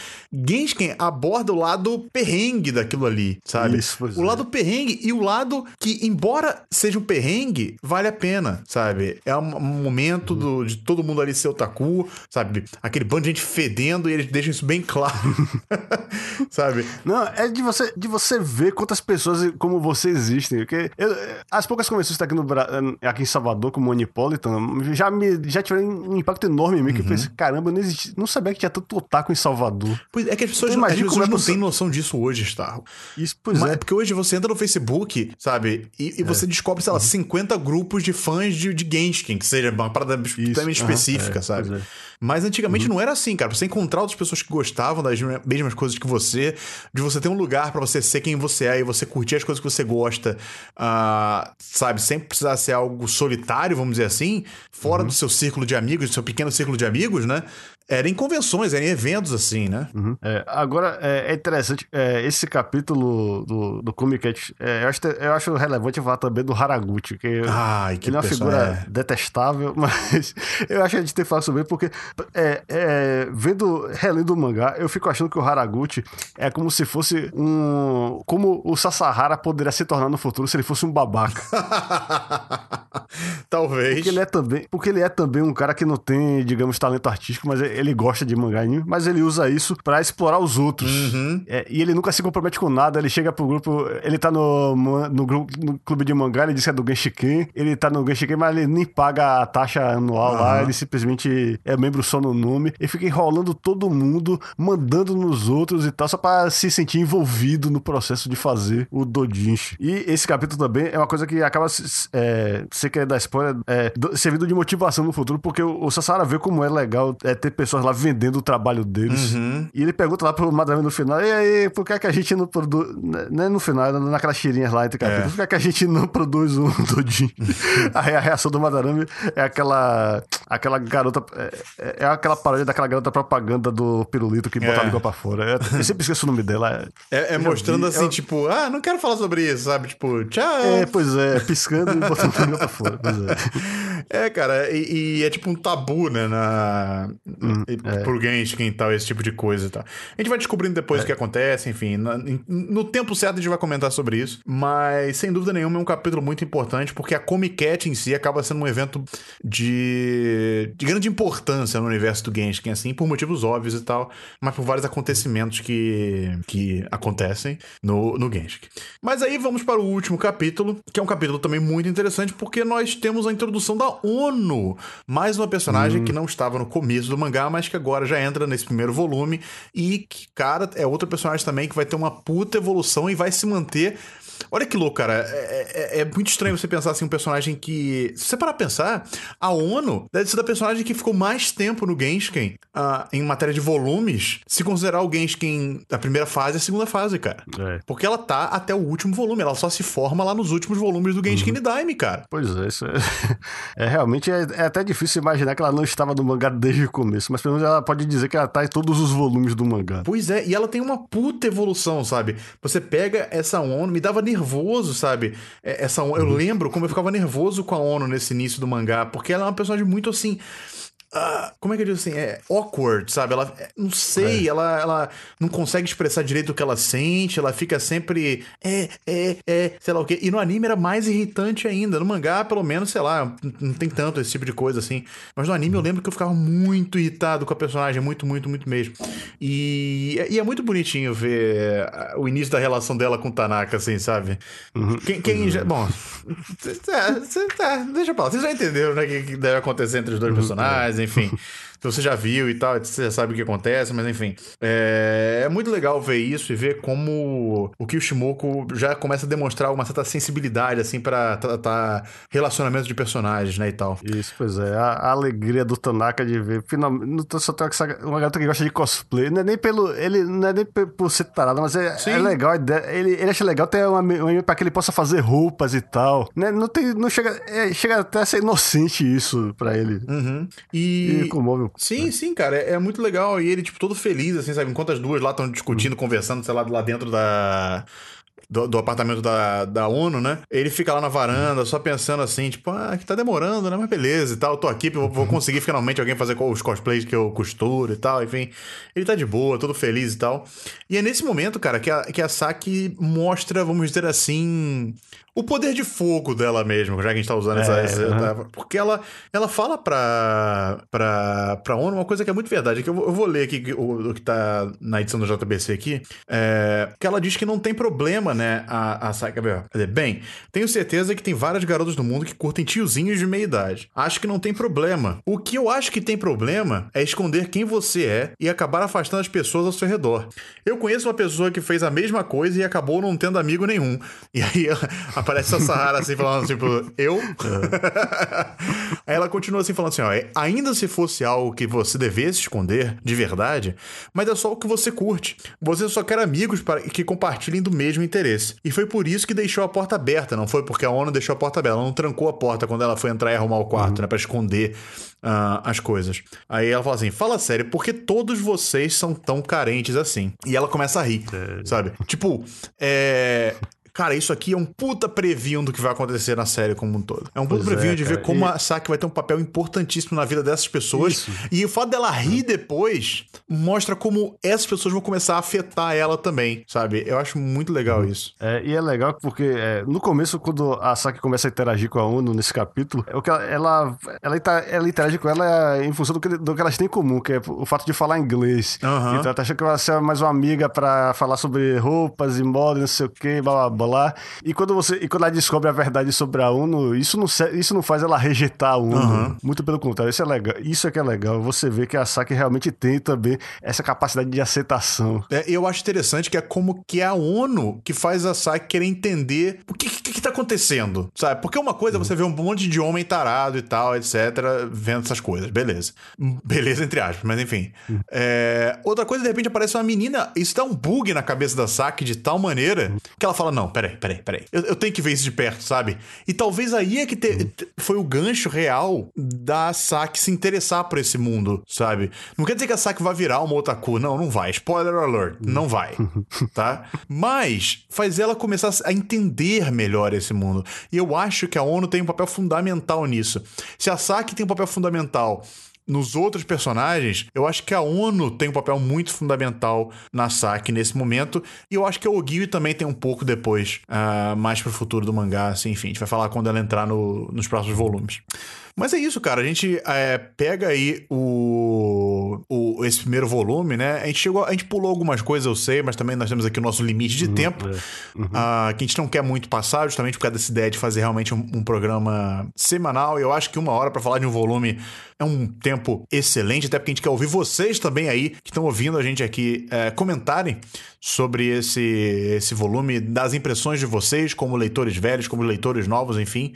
Genshin aborda o lado perrengue daquilo ali, sabe? Isso, o é. lado perrengue e o lado que, embora seja um perrengue, vale a pena, sabe? É um, momento uhum. do, de todo mundo ali ser otaku, sabe? Aquele bando de gente fedendo e eles deixam isso bem claro, sabe?
Não, é de você, de você ver quantas pessoas como você existem. Porque eu, as poucas convenções que tá aqui, no, aqui em Salvador, como o Onipolitan, já, me, já tiveram um impacto enorme em mim, uhum. que eu uhum. pensei, caramba, eu não, existi, não sabia que tinha tanto otaku em Salvador.
Pois é que as pessoas, as pessoas não têm noção disso hoje, Starro. Isso, pois Mas, é. Porque hoje você entra no Facebook, sabe? E, e é. você descobre, sei lá, uhum. 50 grupos de fãs de, de Genshin, que seja uma parada totalmente específica, uhum. sabe? É. Mas antigamente uhum. não era assim, cara. Você encontrar outras pessoas que gostavam das mesmas coisas que você, de você ter um lugar para você ser quem você é e você curtir as coisas que você gosta, uh, sabe? Sem precisar ser algo solitário, vamos dizer assim, fora uhum. do seu círculo de amigos, do seu pequeno círculo de amigos, né? Era em convenções, era em eventos assim, né?
Uhum. É, agora, é, é interessante, é, esse capítulo do, do Comic Cat, é, eu, acho, eu acho relevante falar também do Haraguchi, que, Ai, que ele é uma figura é. detestável, mas eu acho que a gente tem que falar sobre ele, porque é, é, vendo, relendo o mangá, eu fico achando que o Haraguchi é como se fosse um... como o Sasahara poderia se tornar no futuro se ele fosse um babaca.
Talvez.
Porque ele, é também, porque ele é também um cara que não tem, digamos, talento artístico, mas ele gosta de mangá anime, mas ele usa isso para explorar os outros. Uhum. É, e ele nunca se compromete com nada, ele chega pro grupo, ele tá no, no, grupo, no clube de mangá, ele diz que é do Genshiken, ele tá no Genshiken, mas ele nem paga a taxa anual uhum. lá, ele simplesmente é membro só no nome, e fica enrolando todo mundo, mandando nos outros e tal, só pra se sentir envolvido no processo de fazer o Dojinshi. E esse capítulo também é uma coisa que acaba, é, você quer dar spoiler, é, servindo de motivação no futuro, porque o, o Sassara vê como é legal é, ter pessoas lá vendendo o trabalho deles. Uhum. E ele pergunta lá pro Madrame no final: e aí, por que, é que a gente não produz. Né, não é no final, é naquelas tirinhas lá entre capítulos, é. por que, é que a gente não produz um todinho? aí a reação do Madarame é aquela. aquela garota. É, é, é aquela paródia daquela garota propaganda do pirulito que bota a língua pra fora. Eu, sempre esqueço o nome dela.
É, mostrando vi, assim, tipo, ah, não quero falar sobre isso, sabe? Tipo, tchau.
É, pois é, piscando e botando a língua pra fora. Pois
é. É, cara, e, e, é tipo um tabu, né? Na, hum, é. Pro Genshin e tal, esse tipo de coisa e tal. A gente vai descobrindo depois é. o que acontece, enfim. Na, no tempo certo a gente vai comentar sobre isso. Mas, sem dúvida nenhuma, é um capítulo muito importante, porque a Comic Cat em si acaba sendo um evento de, de grande importância no universo do Genshin, assim, por motivos óbvios e tal, mas por vários acontecimentos que, que acontecem no, no Genshin. Mas aí vamos para o último capítulo, que é um capítulo também muito interessante, porque nós temos a introdução da ONU, mais uma personagem hum. que não estava no começo do mangá, mas que agora já entra nesse primeiro volume e que, cara, é outro personagem também que vai ter uma puta evolução e vai se manter Olha que louco, cara. É, é, é, muito estranho você pensar assim, um personagem que. Se você parar pra pensar, a ONU deve ser da personagem que ficou mais tempo no Genshin uh, em matéria de volumes, se considerar o Genshin da primeira fase e a segunda fase, cara. É. Porque ela tá até o último volume, ela só se forma lá nos últimos volumes do Genshin uhum. Daime, cara.
Pois é, isso é. é realmente é, é, até difícil imaginar que ela não estava no mangá desde o começo, mas pelo menos ela pode dizer que ela tá em todos os volumes do mangá.
Pois é, e ela tem uma puta evolução, sabe? Você pega essa ONU, me dava nervoso, sabe? É, essa, eu uhum. lembro como eu ficava nervoso com a ONU nesse início do mangá, porque ela é uma personagem muito assim. Uh, como é que eu digo assim? É awkward, sabe? Ela, é, não sei, é. ela, ela não consegue expressar direito o que ela sente, ela fica sempre. É, é, é, sei lá o quê. E no anime era mais irritante ainda. No mangá, pelo menos, sei lá, não tem tanto esse tipo de coisa assim. Mas no anime eu lembro que eu ficava muito irritado com a personagem, muito, muito, muito mesmo. E, e é muito bonitinho ver o início da relação dela com o Tanaka, assim, sabe? Uhum. Quem, quem uhum. já. Bom, é, deixa pra lá. Vocês já entenderam, né? O que deve acontecer entre os dois uhum. personagens, enfim. Então você já viu e tal, você já sabe o que acontece, mas enfim. É, é muito legal ver isso e ver como o Kishimoku já começa a demonstrar uma certa sensibilidade, assim, para tratar relacionamento de personagens, né, e tal.
Isso, pois é. A, a alegria do Tanaka de ver, finalmente, só tem uma garota que gosta de cosplay, não é nem pelo, ele, não é nem por ser tarado, mas é, é legal a ideia, ele, ele acha legal ter uma, uma para que ele possa fazer roupas e tal, né, não tem, não chega, é, chega até a ser inocente isso para ele.
Uhum. E...
e comove
Sim, sim, cara. É, é, muito legal. E ele, tipo, todo feliz, assim, sabe? Enquanto as duas lá estão discutindo, uhum. conversando, sei lá, lá dentro da. Do, do, apartamento da, da ONU, né? Ele fica lá na varanda, só pensando assim, tipo, ah, que tá demorando, né? Mas beleza e tal, eu tô aqui, vou, vou conseguir finalmente alguém fazer os cosplays que eu costuro e tal, enfim. Ele tá de boa, todo feliz e tal. E é nesse momento, cara, que a, que a Saki mostra, vamos dizer assim, o poder de fogo dela mesmo, já que a gente tá usando é, essa. essa Porque ela, ela fala pra, pra, pra ONU uma coisa que é muito verdade, que eu, eu vou ler aqui o, o, que tá na edição do JBC aqui, é, que ela diz que não tem problema, né, a, a Saika. Bem, tenho certeza que tem várias garotas no mundo que curtem tiozinhos de meia idade. Acho que não tem problema. O que eu acho que tem problema é esconder quem você é e acabar afastando as pessoas ao seu redor. Eu conheço uma pessoa que fez a mesma coisa e acabou não tendo amigo nenhum. E aí a aparece a Sahara assim, falando tipo, eu? Aí ela continua assim, falando assim, ó, ainda se fosse algo que você devesse esconder, de verdade, mas é só o que você curte. Você só quer amigos para que compartilhem do mesmo interesse. E foi por isso que deixou a porta aberta, não foi porque a ONU deixou a porta aberta, ela não trancou a porta quando ela foi entrar e arrumar o quarto, uhum. né, pra esconder uh, as coisas. Aí ela fala assim, fala sério, por que todos vocês são tão carentes assim? E ela começa a rir, é. sabe? Tipo, é cara, isso aqui é um puta preview do que vai acontecer na série como um todo. É um puta preview é, de ver como e... a Saki vai ter um papel importantíssimo na vida dessas pessoas. Isso. E o fato dela rir depois mostra como essas pessoas vão começar a afetar ela também, sabe? Eu acho muito legal uhum. isso.
É, e é legal porque é, no começo, quando a Saki começa a interagir com a ONU nesse capítulo, é o que ela, ela, ela, ela interage com ela em função do que, do que elas têm em comum, que é o fato de falar inglês. Uhum. Então ela tá achando que ela vai ser mais uma amiga para falar sobre roupas e moda, não sei o que, blá blá blá lá. E quando você e quando ela descobre a verdade sobre a ONU, isso não, isso não faz ela rejeitar a ONU. Uhum. Muito pelo contrário, isso é legal. Isso é que é legal. Você vê que a Saki realmente tem também essa capacidade de aceitação.
É, eu acho interessante que é como que é a ONU que faz a Saki querer entender o que, que, que tá acontecendo, sabe? Porque uma coisa é você vê um monte de homem tarado e tal, etc, vendo essas coisas. Beleza. Beleza, entre aspas, mas enfim. Uhum. É, outra coisa, de repente, aparece uma menina, isso dá um bug na cabeça da Saki de tal maneira que ela fala: Não, peraí, peraí, peraí. Eu, eu tenho que ver isso de perto, sabe? E talvez aí é que te, foi o gancho real da Saki se interessar por esse mundo, sabe? Não quer dizer que a Saki vai virar uma otaku, não, não vai. Spoiler alert, não vai, tá? Mas faz ela começar a entender melhor esse mundo. E eu acho que a ONU tem um papel fundamental nisso. Se a Saki tem um papel fundamental nos outros personagens, eu acho que a ONU tem um papel muito fundamental na Saki nesse momento. E eu acho que a Ogiwi também tem um pouco depois, uh, mais pro futuro do mangá, assim, enfim. A gente vai falar quando ela entrar no, nos próximos volumes. Mas é isso, cara. A gente é, pega aí o, o, esse primeiro volume, né? A gente chegou, a gente pulou algumas coisas, eu sei, mas também nós temos aqui o nosso limite de uhum, tempo, é. uhum. uh, que a gente não quer muito passar, justamente por causa dessa ideia de fazer realmente um, um programa semanal. E eu acho que uma hora para falar de um volume é um tempo excelente, até porque a gente quer ouvir vocês também aí, que estão ouvindo a gente aqui, é, comentarem sobre esse, esse volume, das impressões de vocês, como leitores velhos, como leitores novos, enfim.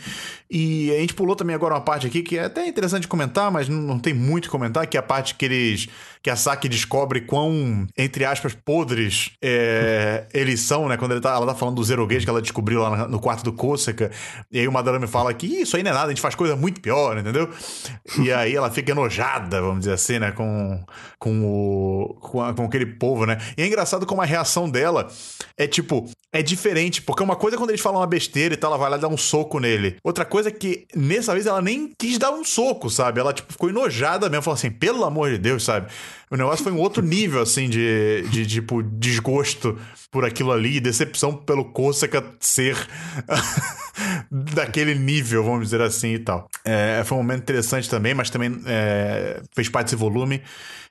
E a gente pulou também agora uma parte aqui que é até interessante comentar, mas não, não tem muito que comentar, que é a parte que eles que a Saki descobre quão, entre aspas, podres é, eles são, né? Quando ele tá, ela tá falando do Zero Gauge que ela descobriu lá no quarto do Kosaka. E aí o Madara me fala que isso aí não é nada, a gente faz coisa muito pior, entendeu? E aí ela fica enojada, vamos dizer assim, né? Com, com, o, com, a, com aquele povo, né? E é engraçado como a reação dela é tipo, é diferente, porque uma coisa é quando eles falam uma besteira e tal, ela vai lá dar um soco nele. Outra coisa é que nessa vez ela nem quis dar um soco, sabe? Ela tipo ficou enojada mesmo, falou assim: "Pelo amor de Deus", sabe? O negócio foi um outro nível, assim, de, de tipo, desgosto por aquilo ali, decepção pelo Kosaka ser daquele nível, vamos dizer assim e tal. É, foi um momento interessante também, mas também é, fez parte desse volume.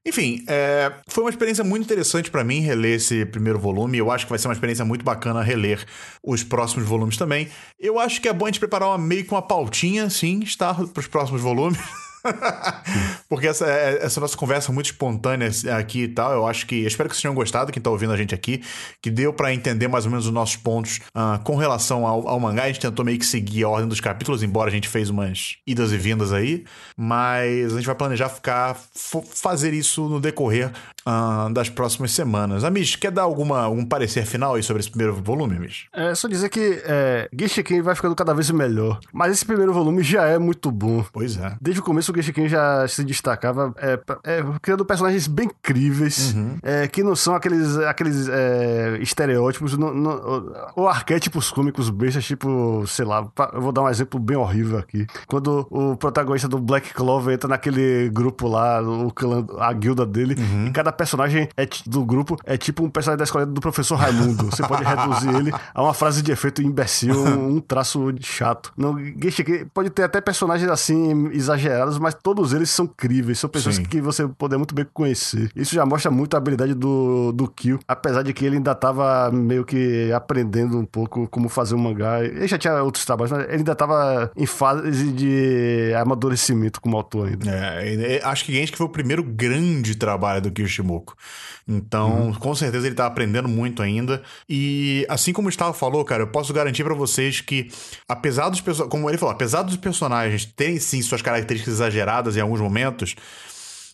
Enfim, é, foi uma experiência muito interessante para mim reler esse primeiro volume. Eu acho que vai ser uma experiência muito bacana reler os próximos volumes também. Eu acho que é bom a gente preparar uma, meio que uma pautinha, assim, estar para os próximos volumes. Porque essa, é, essa nossa conversa muito espontânea aqui e tal, eu acho que. Eu espero que vocês tenham gostado, quem tá ouvindo a gente aqui, que deu para entender mais ou menos os nossos pontos uh, com relação ao, ao, mangá. A gente tentou meio que seguir a ordem dos capítulos, embora a gente fez umas idas e vindas aí. Mas a gente vai planejar ficar. fazer isso no decorrer uh, das próximas semanas. Amish, quer dar alguma, algum parecer final aí sobre esse primeiro volume, Amish?
É só dizer que é, Genshiken vai ficando cada vez melhor. Mas esse primeiro volume já é muito bom.
Pois é.
Desde o começo o Genshiken já se destacava é, é, criando personagens bem críveis, uhum. é, que não são aqueles, aqueles é, estereótipos no, no, ou arquétipos cômicos bestas, tipo, sei lá, eu vou dar um exemplo bem horrível aqui. Quando o protagonista do Black Clover entra naquele grupo lá, o clã, a guilda dele, uhum. e cada personagem é, do grupo é tipo um personagem da escola do professor Raimundo. Você pode reduzir ele a uma frase de efeito imbecil, um, traço chato. Não, pode ter até personagens assim exagerados, mas todos eles são críveis, são pessoas Sim. que você pode muito bem conhecer. Isso já mostra muito a habilidade do, do Kill, apesar de que ele ainda tava meio que aprendendo um pouco como fazer um mangá. Ele já tinha outros trabalhos, mas ele ainda tava em fase de amadurecimento como autor ainda.
É, acho que Genshin foi o primeiro grande trabalho do Kishimoku. Então, uhum. com certeza ele tá aprendendo muito ainda. E assim como o Gustavo falou, cara, eu posso garantir para vocês que, apesar dos como ele falou, apesar dos personagens terem sim suas características exageradas em alguns momentos,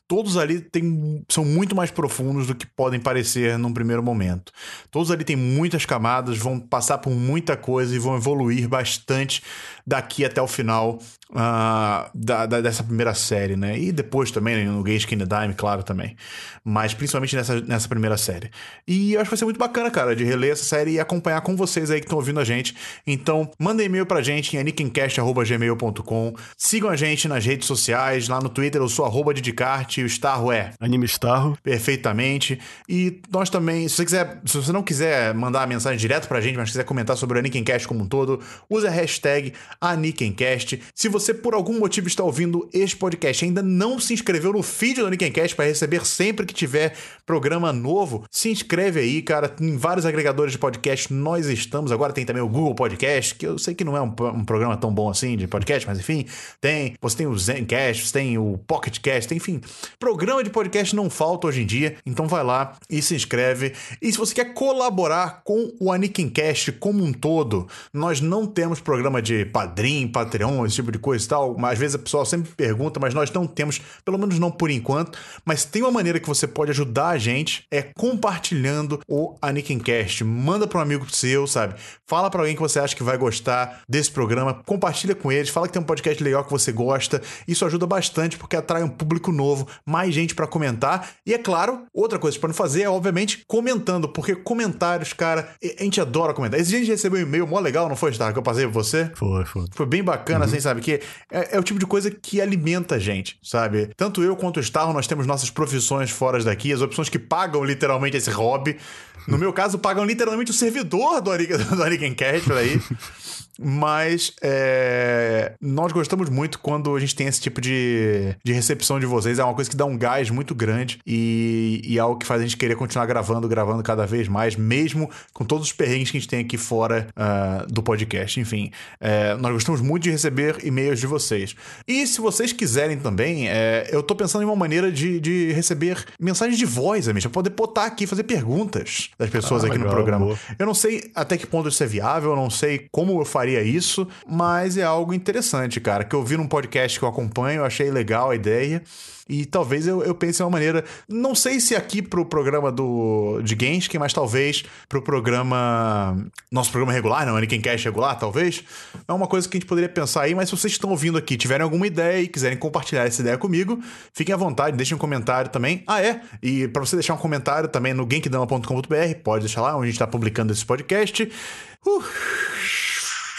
todos ali tem, são muito mais profundos do que podem parecer num primeiro momento. Todos ali têm muitas camadas, vão passar por muita coisa e vão evoluir bastante daqui até o final uh, da, da, dessa primeira série, né? E depois também né, no Genshin Dime, claro, também. Mas principalmente nessa, nessa primeira série. E eu acho que vai ser muito bacana, cara, de reler essa série e acompanhar com vocês aí que estão ouvindo a gente. Então, mandem e-mail pra gente em anikincast.gmail.com. Sigam a gente nas redes sociais, lá no Twitter eu sou arroba Didicarte, o Starro é...
Anime Starro.
Perfeitamente. E nós também, se você quiser, se você não quiser mandar a mensagem direto pra gente, mas quiser comentar sobre o Anikincast como um todo, use a hashtag Anikencast. Se você você por algum motivo está ouvindo este podcast e ainda não se inscreveu no feed do Nickencast para receber sempre que tiver programa novo, se inscreve aí, cara. Em vários agregadores de podcast nós estamos. Agora tem também o Google Podcast, que eu sei que não é um, um programa tão bom assim de podcast, mas enfim, tem. Você tem o Zencast, tem o Pocketcast, enfim. Programa de podcast não falta hoje em dia, então vai lá e se inscreve. E se você quer colaborar com o Anikincast como um todo, nós não temos programa de padrim, Patreon, esse tipo de coisa e tal. Às vezes a pessoa sempre pergunta, mas nós não temos, pelo menos não por enquanto. Mas tem uma maneira que você pode ajudar a gente, é compartilhando o Anikincast. Manda para um amigo seu, sabe? Fala para alguém que você acha que vai gostar desse programa, compartilha com eles, fala que tem um podcast legal que você gosta. Isso ajuda bastante porque atrai um público novo, mais gente para comentar. E é claro, outra coisa para não fazer é, obviamente, comentando, porque comentários, cara, a gente adora comentar. Esse dia a gente recebeu um e-mail mó legal, não foi, Star, que eu passei pra você?
Foi, foi.
Foi bem bacana, uhum. assim, sabe? Que é, é, o tipo de coisa que alimenta a gente, sabe? Tanto eu quanto o Star, nós temos nossas profissões fora daqui, as opções que pagam literalmente esse hobby. No meu caso, pagam literalmente o servidor do Ariken Cash aí. Mas é, nós gostamos muito quando a gente tem esse tipo de, de recepção de vocês. É uma coisa que dá um gás muito grande e, e é algo que faz a gente querer continuar gravando, gravando cada vez mais, mesmo com todos os perrengues que a gente tem aqui fora uh, do podcast. Enfim, é, nós gostamos muito de receber e-mails de vocês. E se vocês quiserem também, é, eu tô pensando em uma maneira de, de receber mensagens de voz, amigo, pra poder botar aqui, fazer perguntas das pessoas ah, aqui legal, no programa. Eu não sei até que ponto isso é viável, eu não sei como eu faria faria isso, mas é algo interessante, cara, que eu vi num podcast que eu acompanho, achei legal a ideia. E talvez eu, eu pense uma maneira. Não sei se aqui pro programa do de Genshin, mas talvez pro programa. Nosso programa regular, não, Aniken Cash regular, talvez. É uma coisa que a gente poderia pensar aí, mas se vocês estão ouvindo aqui, tiverem alguma ideia e quiserem compartilhar essa ideia comigo, fiquem à vontade, deixem um comentário também. Ah, é? E para você deixar um comentário também no genkdama.com.br, pode deixar lá onde a gente está publicando esse podcast. Uh.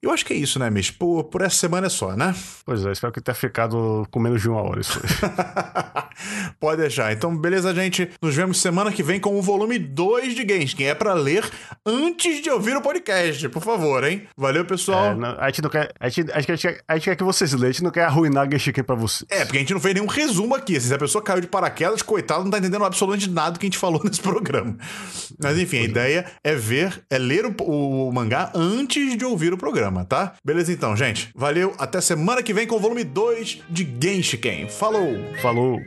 Eu acho que é isso, né, Mish? Por, por essa semana é só, né?
Pois é, espero que tenha ficado com menos de uma hora isso
Pode deixar. Então, beleza, gente. Nos vemos semana que vem com o volume 2 de Genshin. É para ler antes de ouvir o podcast, por favor, hein? Valeu, pessoal. É,
não, a gente não quer. A gente, a, gente quer, a gente quer que vocês leiam, a gente não quer arruinar Genshin pra vocês.
É, porque a gente não fez nenhum resumo aqui. Se a pessoa caiu de paraquedas, coitado, não tá entendendo absolutamente nada que a gente falou nesse programa. Mas enfim, a ideia é ver, é ler o, o mangá antes de ouvir o programa programa, tá? Beleza então, gente. Valeu, até semana que vem com o volume 2 de Genshiken. Falou!
Falou!